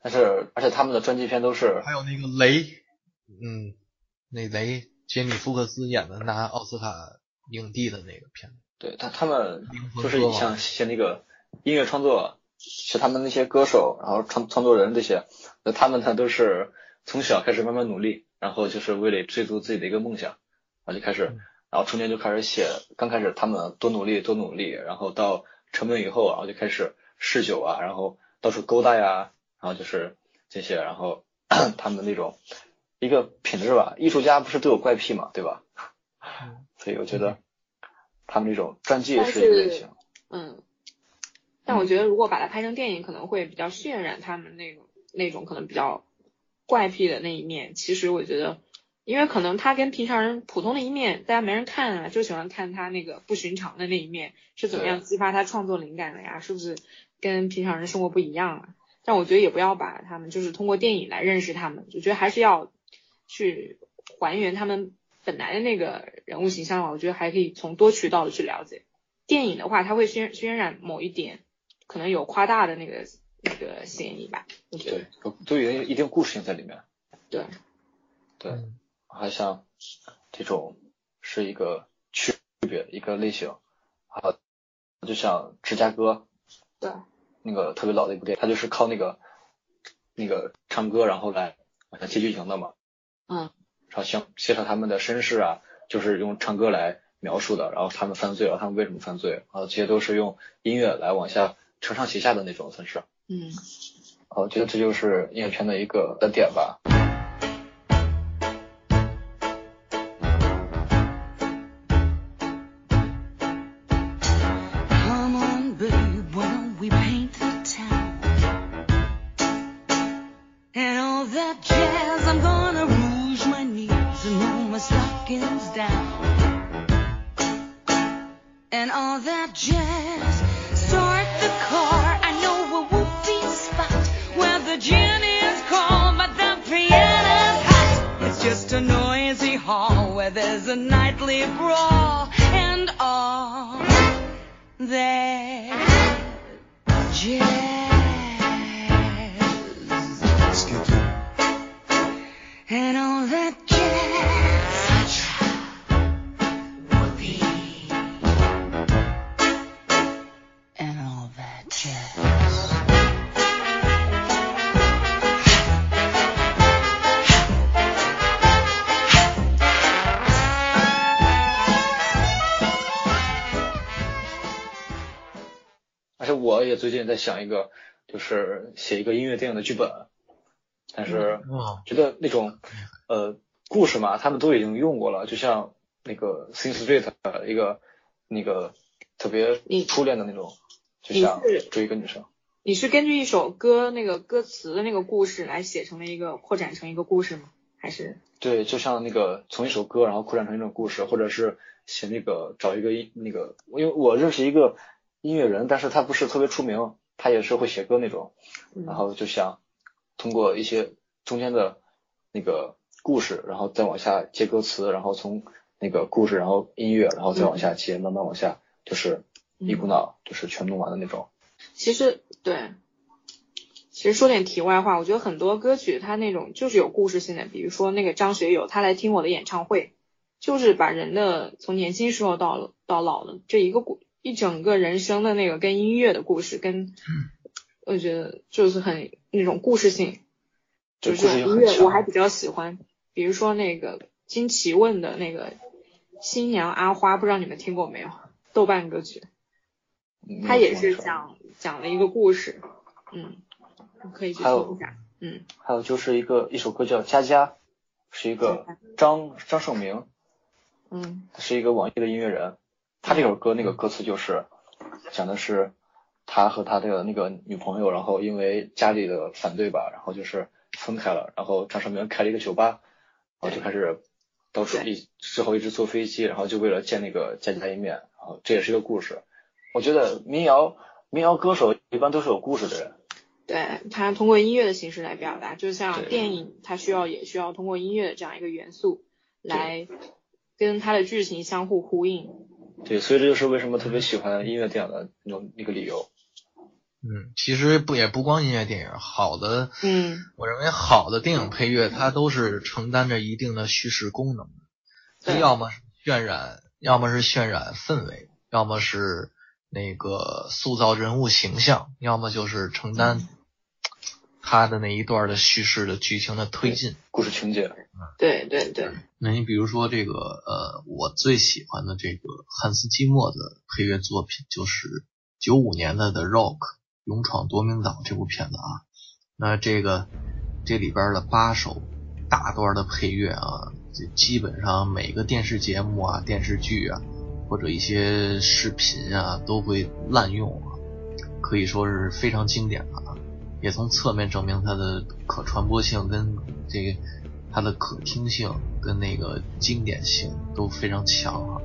但是而且他们的传记片都是还有那个雷，嗯，那雷杰米福克斯演的拿奥斯卡影帝的那个片子，对他他们就是像像那个音乐创作，是他们那些歌手，然后创创作人这些，那他们呢都是从小开始慢慢努力，然后就是为了追逐自己的一个梦想，然后就开始，嗯然后中间就开始写，刚开始他们多努力多努力，然后到成名以后，然后就开始嗜酒啊，然后到处勾搭呀，然后就是这些，然后 他们那种一个品质吧，艺术家不是都有怪癖嘛，对吧？所以我觉得他们那种传记但是一个类型。嗯，但我觉得如果把它拍成电影，可能会比较渲染他们那种那种可能比较怪癖的那一面。其实我觉得因为可能他跟平常人普通的一面，大家没人看啊，就喜欢看他那个不寻常的那一面是怎么样激发他创作灵感的呀？是不是跟平常人生活不一样啊？但我觉得也不要把他们就是通过电影来认识他们，我觉得还是要去还原他们本来的那个人物形象吧。我觉得还可以从多渠道的去了解。电影的话，它会渲渲染某一点，可能有夸大的那个那个嫌疑吧。我觉得。对，有都有一定故事性在里面。对，对，嗯。还像这种是一个区别一个类型，啊，就像芝加哥对，那个特别老的一部电影，它就是靠那个那个唱歌然后来往下接剧情的嘛，嗯，然后像介绍他们的身世啊，就是用唱歌来描述的，然后他们犯罪，然后他们为什么犯罪，啊，这些都是用音乐来往下承上启下的那种，算是，嗯。我觉得这就是音乐圈的一个的点吧。最近在想一个，就是写一个音乐电影的剧本，但是哇，觉得那种呃故事嘛，他们都已经用过了，就像那个 Sing Street 的一个那个特别初恋的那种，就像追一个女生。你是根据一首歌那个歌词的那个故事来写成了一个扩展成一个故事吗？还是对，就像那个从一首歌，然后扩展成一种故事，或者是写那个找一个音那个，因为我认识一个音乐人，但是他不是特别出名，他也是会写歌那种，嗯然后就想通过一些中间的那个故事，然后再往下接歌词，然后从那个故事，然后音乐，然后再往下接，慢慢往下，就是一股脑就是全弄完的那种。其实对，其实说点题外话，我觉得很多歌曲它那种就是有故事性的，比如说那个张学友，他来听我的演唱会，就是把人的从年轻时候到到老的这一个故一整个人生的那个跟音乐的故事，跟我觉得就是很那种故事性，就是音乐我还比较喜欢，比如说那个金奇问的那个新娘阿花，不知道你们听过没有？豆瓣歌曲。嗯他也是讲讲了一个故事，嗯，可以去听一下，嗯，还有就是一个一首歌叫《佳佳》，是一个张张胜明，嗯他是一个网易的音乐人。他这首歌那个歌词就是讲的是他和他的那个女朋友，然后因为家里的反对吧，然后就是分开了。然后张胜明开了一个酒吧，然后就开始到处一之后一直坐飞机，然后就为了见那个见他一面。然后这也是一个故事。我觉得民谣民谣歌手一般都是有故事的人。对他通过音乐的形式来表达，就像电影，他需要也需要通过音乐的这样一个元素来跟他的剧情相互呼应。对，所以这就是为什么特别喜欢音乐电影的那种那个理由。嗯，其实不也不光音乐电影，好的，嗯，我认为好的电影配乐它都是承担着一定的叙事功能，它要么是渲染，要么是渲染氛围，要么是那个塑造人物形象，要么就是承担他的那一段的叙事的剧情的推进。故事情节，对对对，那你比如说这个呃，我最喜欢的这个汉斯季默的配乐作品，就是九五年的《The Rock》勇闯夺命岛这部片子啊。那这个这里边的八首大段的配乐啊，这基本上每个电视节目啊、电视剧啊，或者一些视频啊都会滥用啊，可以说是非常经典的啊。也从侧面证明它的可传播性跟这个它的可听性跟那个经典性都非常强啊。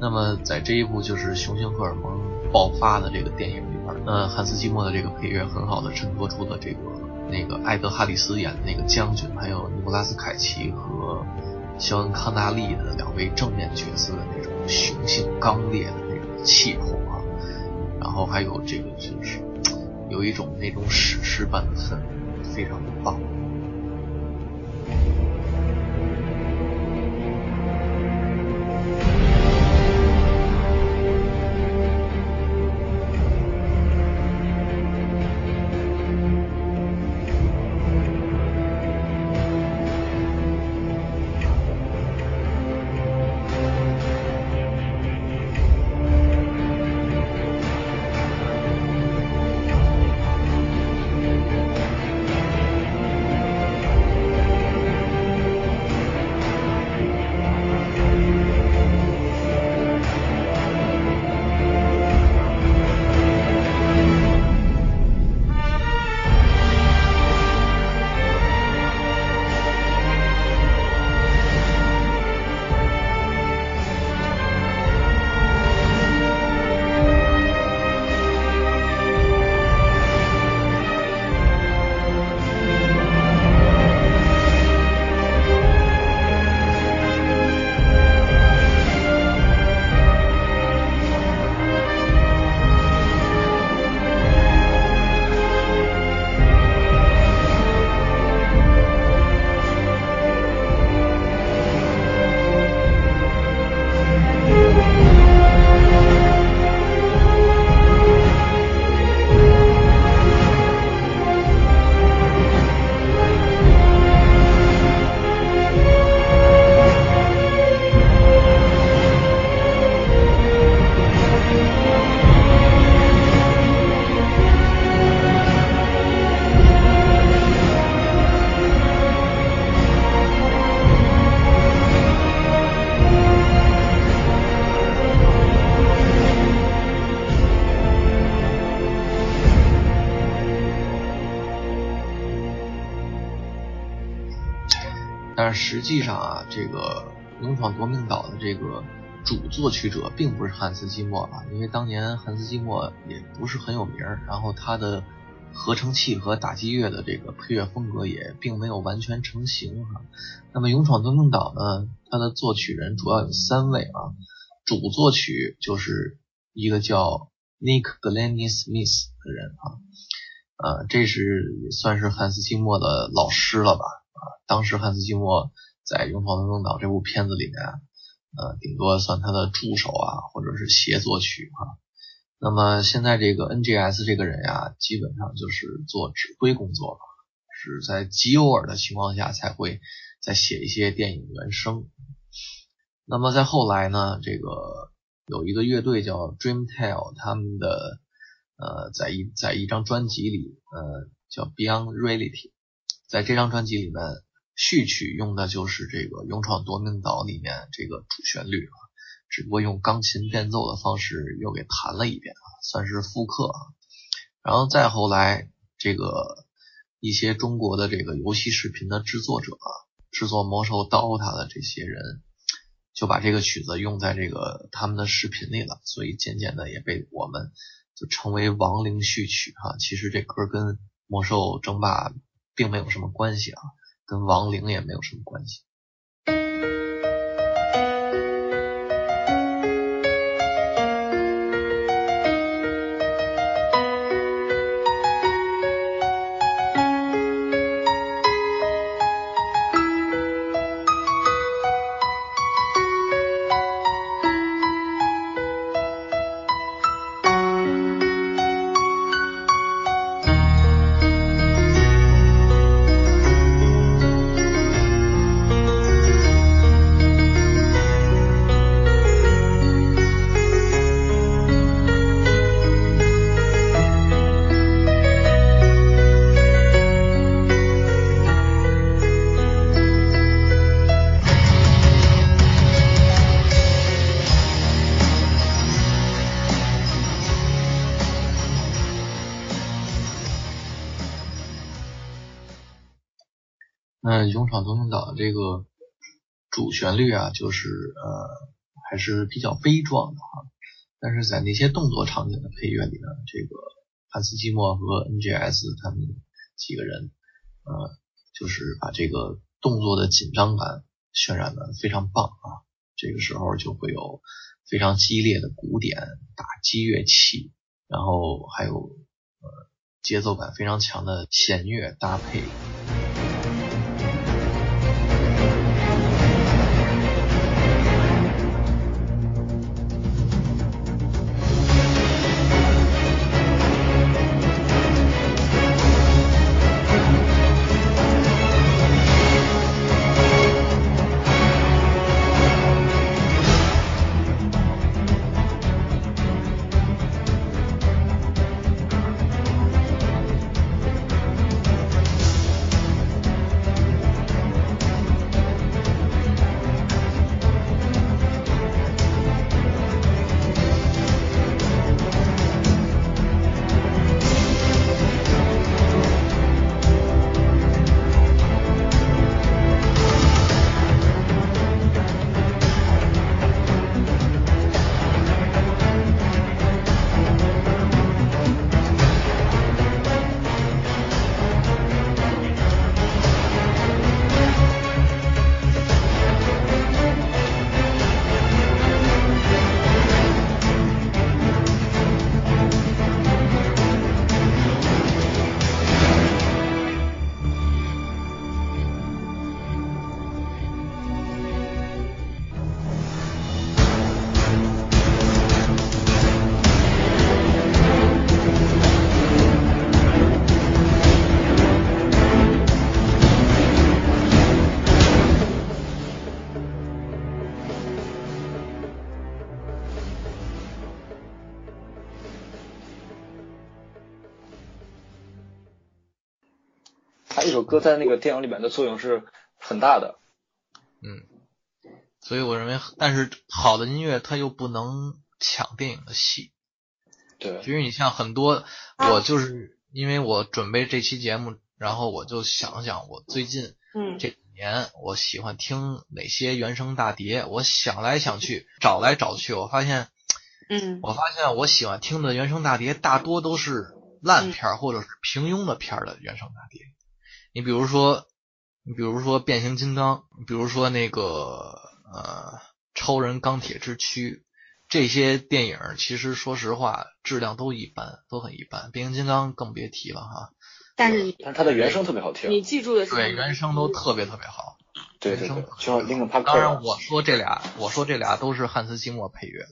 那么在这一部就是雄性荷尔蒙爆发的这个电影里边，呃，汉斯季默的这个配乐很好的衬托出了这个那个艾德哈里斯演的那个将军，还有尼古拉斯凯奇和肖恩康纳利的两位正面角色的那种雄性刚烈的那种气魄啊，然后还有这个就是有一种那种史诗般的氛围，非常的棒。实际上啊，这个《勇闯夺命岛》的这个主作曲者并不是汉斯季默啊，因为当年汉斯季默也不是很有名儿，然后他的合成器和打击乐的这个配乐风格也并没有完全成型哈、那么《勇闯夺命岛》呢，它的作曲人主要有三位啊，主作曲就是一个叫 Nick Glennie Smith 的人啊，呃，这是算是汉斯季默的老师了吧？啊，当时汉斯季默在《勇闯夺命岛》这部片子里面，呃，顶多算他的助手啊，或者是协作曲啊。那么现在这个 NGS 这个人呀，基本上就是做指挥工作了，是在极偶尔的情况下才会再写一些电影原声。那么在后来呢，这个有一个乐队叫 Dreamtale，他们的呃，在一在一张专辑里，呃，叫 Beyond Reality，在这张专辑里面，序曲用的就是这个《勇闯夺命岛》里面这个主旋律啊，只不过用钢琴变奏的方式又给弹了一遍啊，算是复刻啊。然后再后来，这个一些中国的这个游戏视频的制作者啊，制作魔兽 DOTA 的这些人，就把这个曲子用在这个他们的视频里了，所以渐渐的也被我们就称为亡灵序曲哈、其实这歌跟魔兽争霸并没有什么关系啊，跟亡灵也没有什么关系。旋律啊，就是呃还是比较悲壮的哈。但是在那些动作场景的配乐里呢，这个汉斯季默和 NGS 他们几个人，呃，就是把这个动作的紧张感渲染的非常棒啊。这个时候就会有非常激烈的鼓点、打击乐器，然后还有呃节奏感非常强的弦乐搭配。歌在那个电影里面的作用是很大的。嗯，所以我认为，但是好的音乐它又不能抢电影的戏。对，其实你像很多，我就是因为我准备这期节目，然后我就想想我最近嗯这几年我喜欢听哪些原声大碟，我想来想去，找来找去，我发现，嗯我发现我喜欢听的原声大碟大多都是烂片儿或者是平庸的片儿的原声大碟。你比如说，你比如说变形金刚，比如说那个呃超人钢铁之躯，这些电影其实说实话质量都一般，都很一般。变形金刚更别提了哈，但是你但是他的原声特别好听。你记住的是对原声都特别特别好。对对对原声，就像林肯帕克。当然，我说这俩，我说这俩都是汉斯季默配乐的。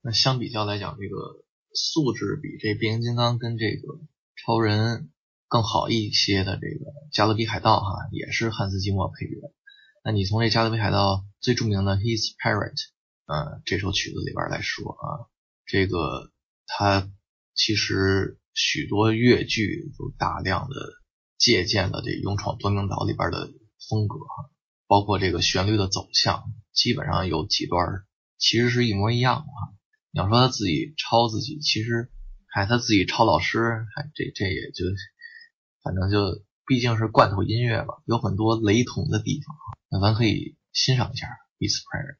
那相比较来讲，这个素质比这变形金刚跟这个超人更好一些的这个《加勒比海盗》哈，也是汉斯季默配乐。那你从这《加勒比海盗》最著名的《His Pirate》呃这首曲子里边来说啊，这个它其实许多乐句都大量的借鉴了这《勇闯夺命岛》里边的风格，包括这个旋律的走向，基本上有几段其实是一模一样的哈。你要说他自己抄自己，其实还他自己抄老师，还这这也就反正就毕竟是罐头音乐嘛，有很多雷同的地方。那咱可以欣赏一下《His Prayer》。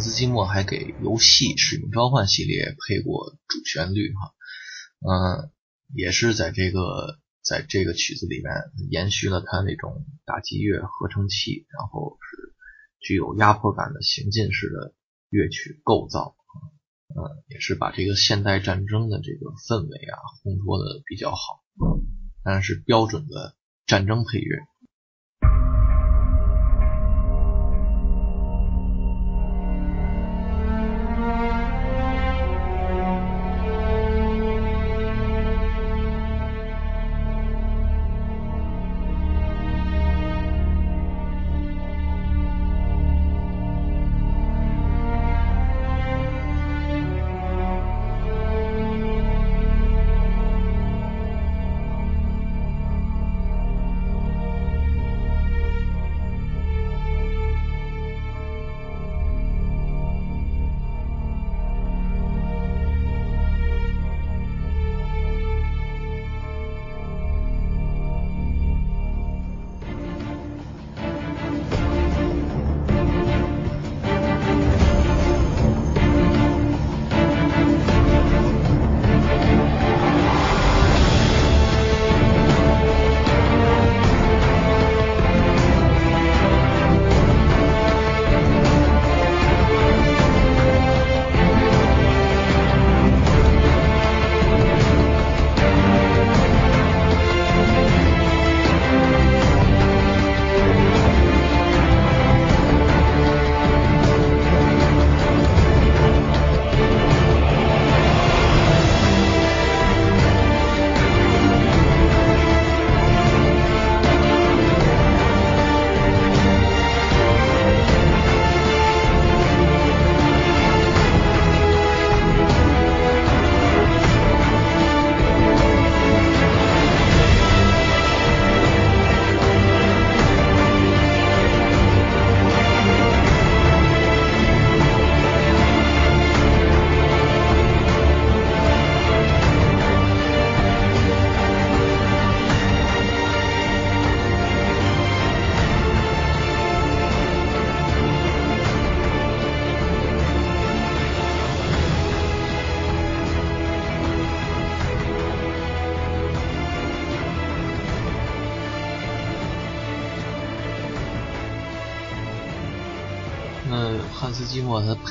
斯季默还给游戏《使命召唤》系列配过主旋律哈，嗯，也是在这个在这个曲子里面延续了他那种打击乐合成器，然后是具有压迫感的行进式的乐曲构造，嗯，也是把这个现代战争的这个氛围啊烘托的比较好，当然是标准的战争配乐。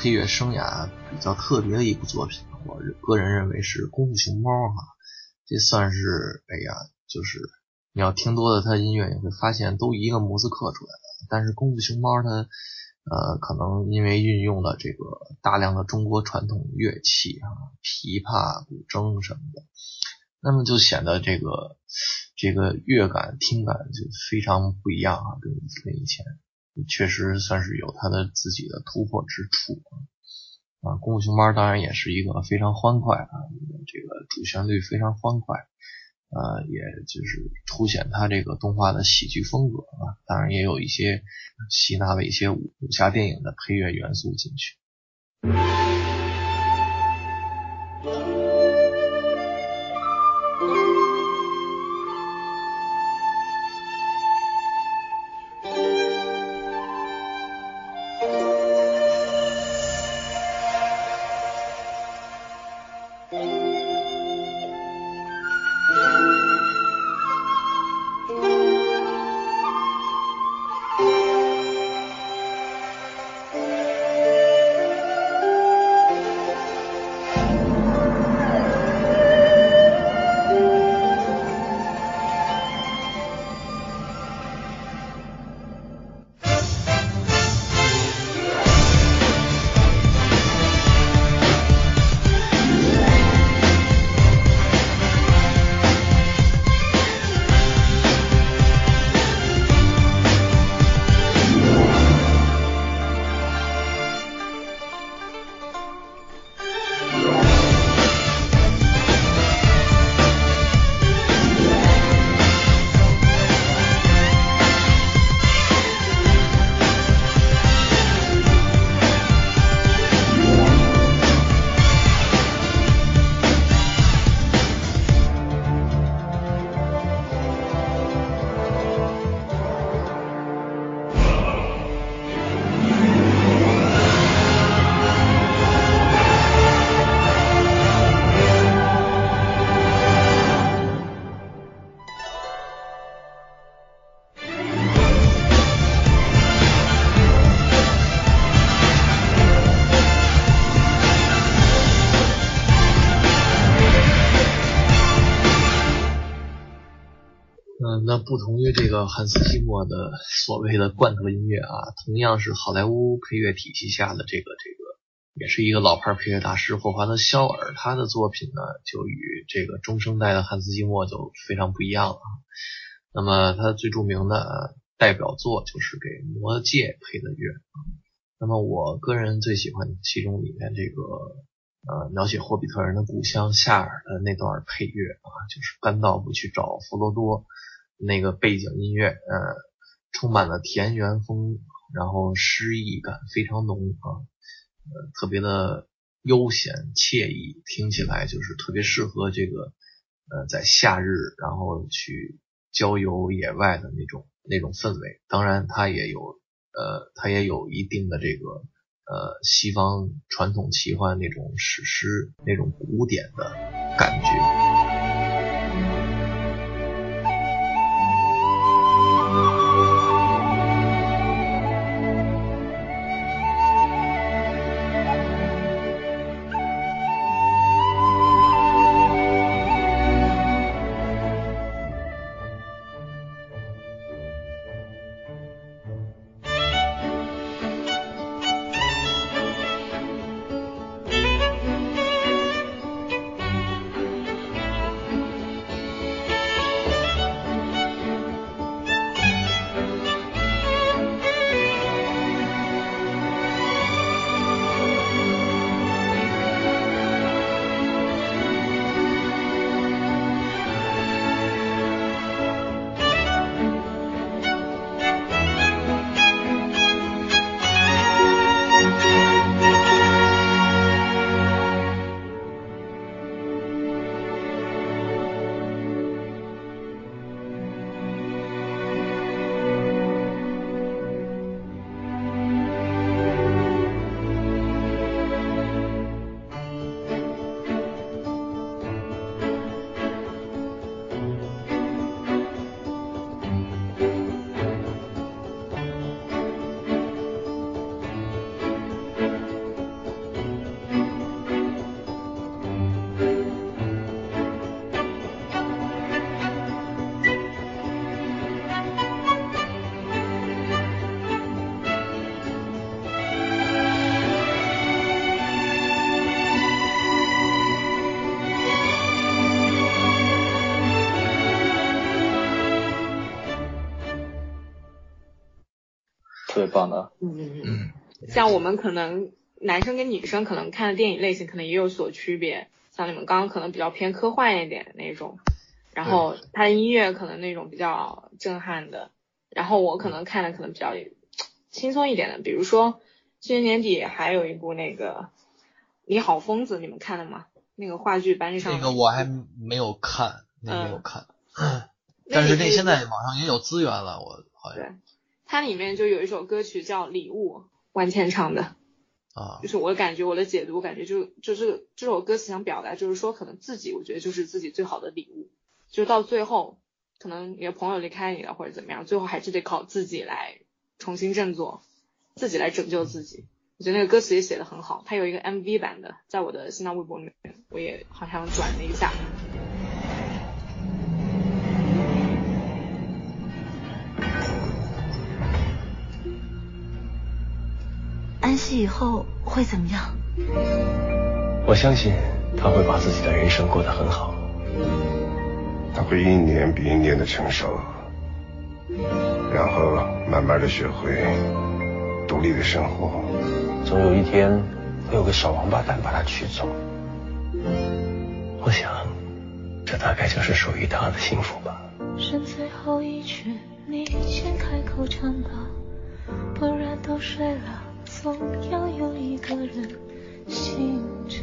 配乐生涯比较特别的一部作品，我个人认为是《功夫熊猫》哈，这算是哎呀，就是你要听多了他音乐，你会发现都一个模子刻出来的。但是《功夫熊猫》它呃，可能因为运用了这个大量的中国传统乐器啊，琵琶、古筝什么的，那么就显得这个这个乐感、听感就非常不一样啊，跟跟以前。确实算是有他的自己的突破之处啊！功夫熊猫当然也是一个非常欢快啊，这个主旋律非常欢快，呃，也就是凸显他这个动画的喜剧风格啊。当然也有一些吸纳了一些武侠电影的配乐元素进去。不同于这个汉斯季默的所谓的罐头音乐啊，同样是好莱坞配乐体系下的这个这个，也是一个老牌配乐大师霍华德肖尔，他的作品呢就与这个中生代的汉斯季默就非常不一样了。那么他最著名的代表作就是给《魔戒》配的乐。那么我个人最喜欢其中里面这个呃描写霍比特人的故乡夏尔的那段配乐啊，就是甘道夫去找弗罗多那个背景音乐，呃，充满了田园风，然后诗意感非常浓啊，呃，特别的悠闲惬意，听起来就是特别适合这个呃在夏日然后去郊游野外的那种那种氛围。当然，它也有呃，它也有一定的这个呃西方传统奇幻那种史诗那种古典的感觉。棒的。嗯嗯嗯。嗯，像我们可能男生跟女生可能看的电影类型可能也有所区别，像你们刚刚可能比较偏科幻一点的那种，然后他的音乐可能那种比较震撼的，然后我可能看的可能比较轻松一点的，比如说去年年底还有一部那个《你好疯子》，你们看了吗？那个话剧班上那个我还没有看，那个没有嗯看，那但是那现在网上也有资源了，我好像对，它里面就有一首歌曲叫《礼物》，万茜唱的。啊就，是我感觉我的解读，感觉就就是这首歌词想表达，就是说可能自己，我觉得就是自己最好的礼物，就到最后，可能你的朋友离开你了或者怎么样，最后还是得靠自己来重新振作，自己来拯救自己。我觉得那个歌词也写的很好，它有一个 MV 版的，在我的新浪微博里面，我也好像转了一下。安息以后会怎么样？我相信他会把自己的人生过得很好。他会一年比一年的成熟，然后慢慢的学会独立的生活。总有一天会有个小王八蛋把他娶走。我想，这大概就是属于他的幸福吧。剩最后一句，你先开口唱吧，不然都睡了，总要有一个人醒着，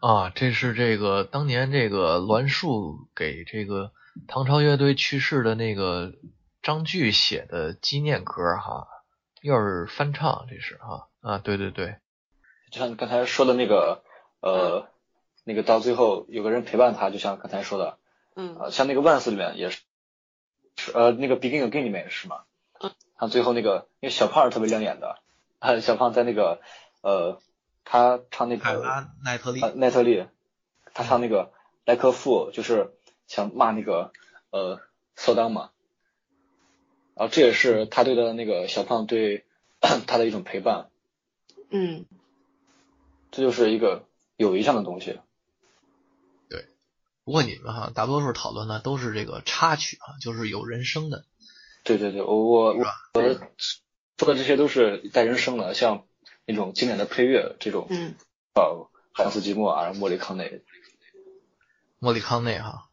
啊，这是这个当年这个栾树给这个唐朝乐队去世的那个张炬写的纪念歌哈，又是翻唱，这是哈啊，对对对，就像你刚才说的那个，呃，那个到最后有个人陪伴他，就像刚才说的，嗯。呃，像那个万斯里面也是，是呃，那个 Begin Again 里面也是嘛，嗯，他最后那个那个小胖是特别亮眼的，啊，小胖在那个呃，他唱那个凯拉奈特利。呃奈特利，他唱那个莱克富，就是想骂那个呃骚当嘛，然后这也是他对的那个小胖对 他的一种陪伴，嗯。这就是一个友谊上的东西。对不过你们哈，大多数讨论的都是这个插曲啊，就是有人声的，对对对，我我我说的这些都是带人声的，像那种经典的配乐这种，嗯呃，汉斯季默啊，莫里康内，莫里康内哈。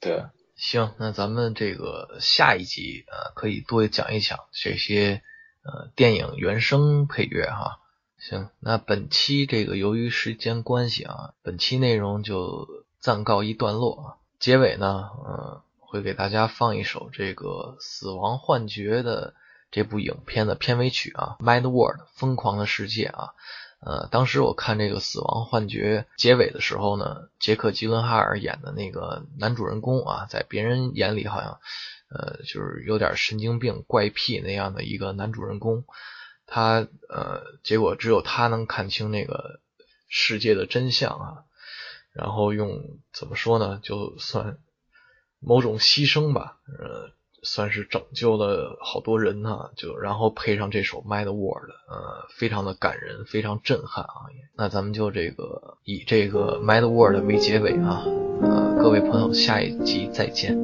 对，行，那咱们这个下一集呃，可以多讲一讲这些呃电影原声配乐哈。行，那本期这个由于时间关系啊，本期内容就暂告一段落啊。结尾呢，呃，会给大家放一首这个《死亡幻觉》的这部影片的片尾曲啊，《Mad World》疯狂的世界啊。呃，当时我看这个《死亡幻觉》结尾的时候呢，杰克·吉伦哈尔演的那个男主人公啊，在别人眼里好像，呃，就是有点神经病、怪癖那样的一个男主人公。他呃，结果只有他能看清那个世界的真相啊，然后用怎么说呢，就算某种牺牲吧，呃，算是拯救了好多人呢、就然后配上这首《Mad World》，呃，非常的感人，非常震撼啊。那咱们就这个以这个《Mad World》为结尾啊，呃，各位朋友，下一集再见。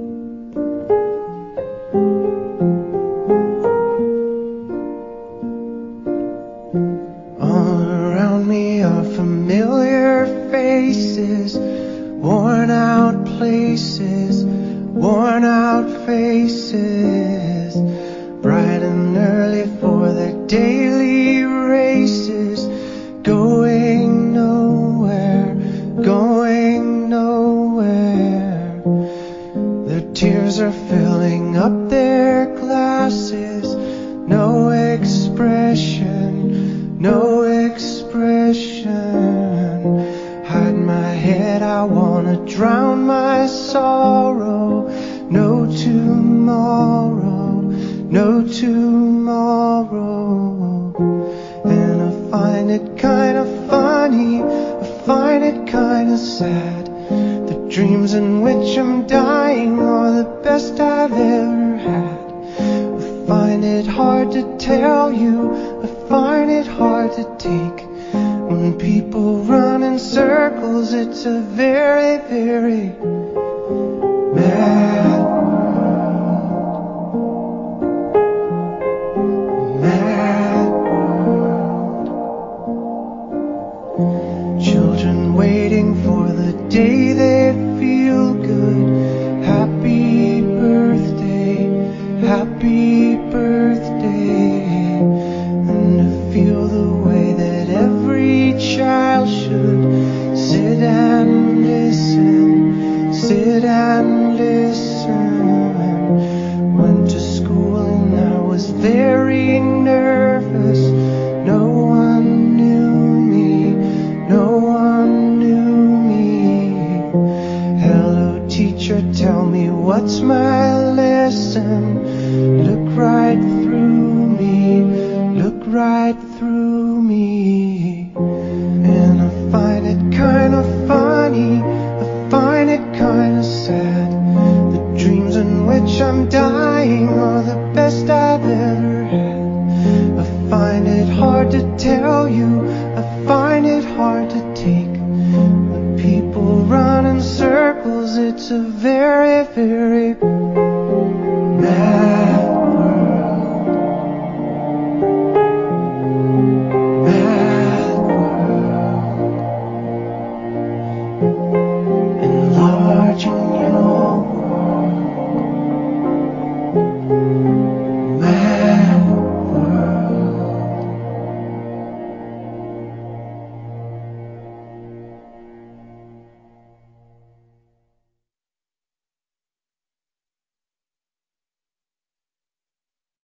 Worn out places, worn out places, pieces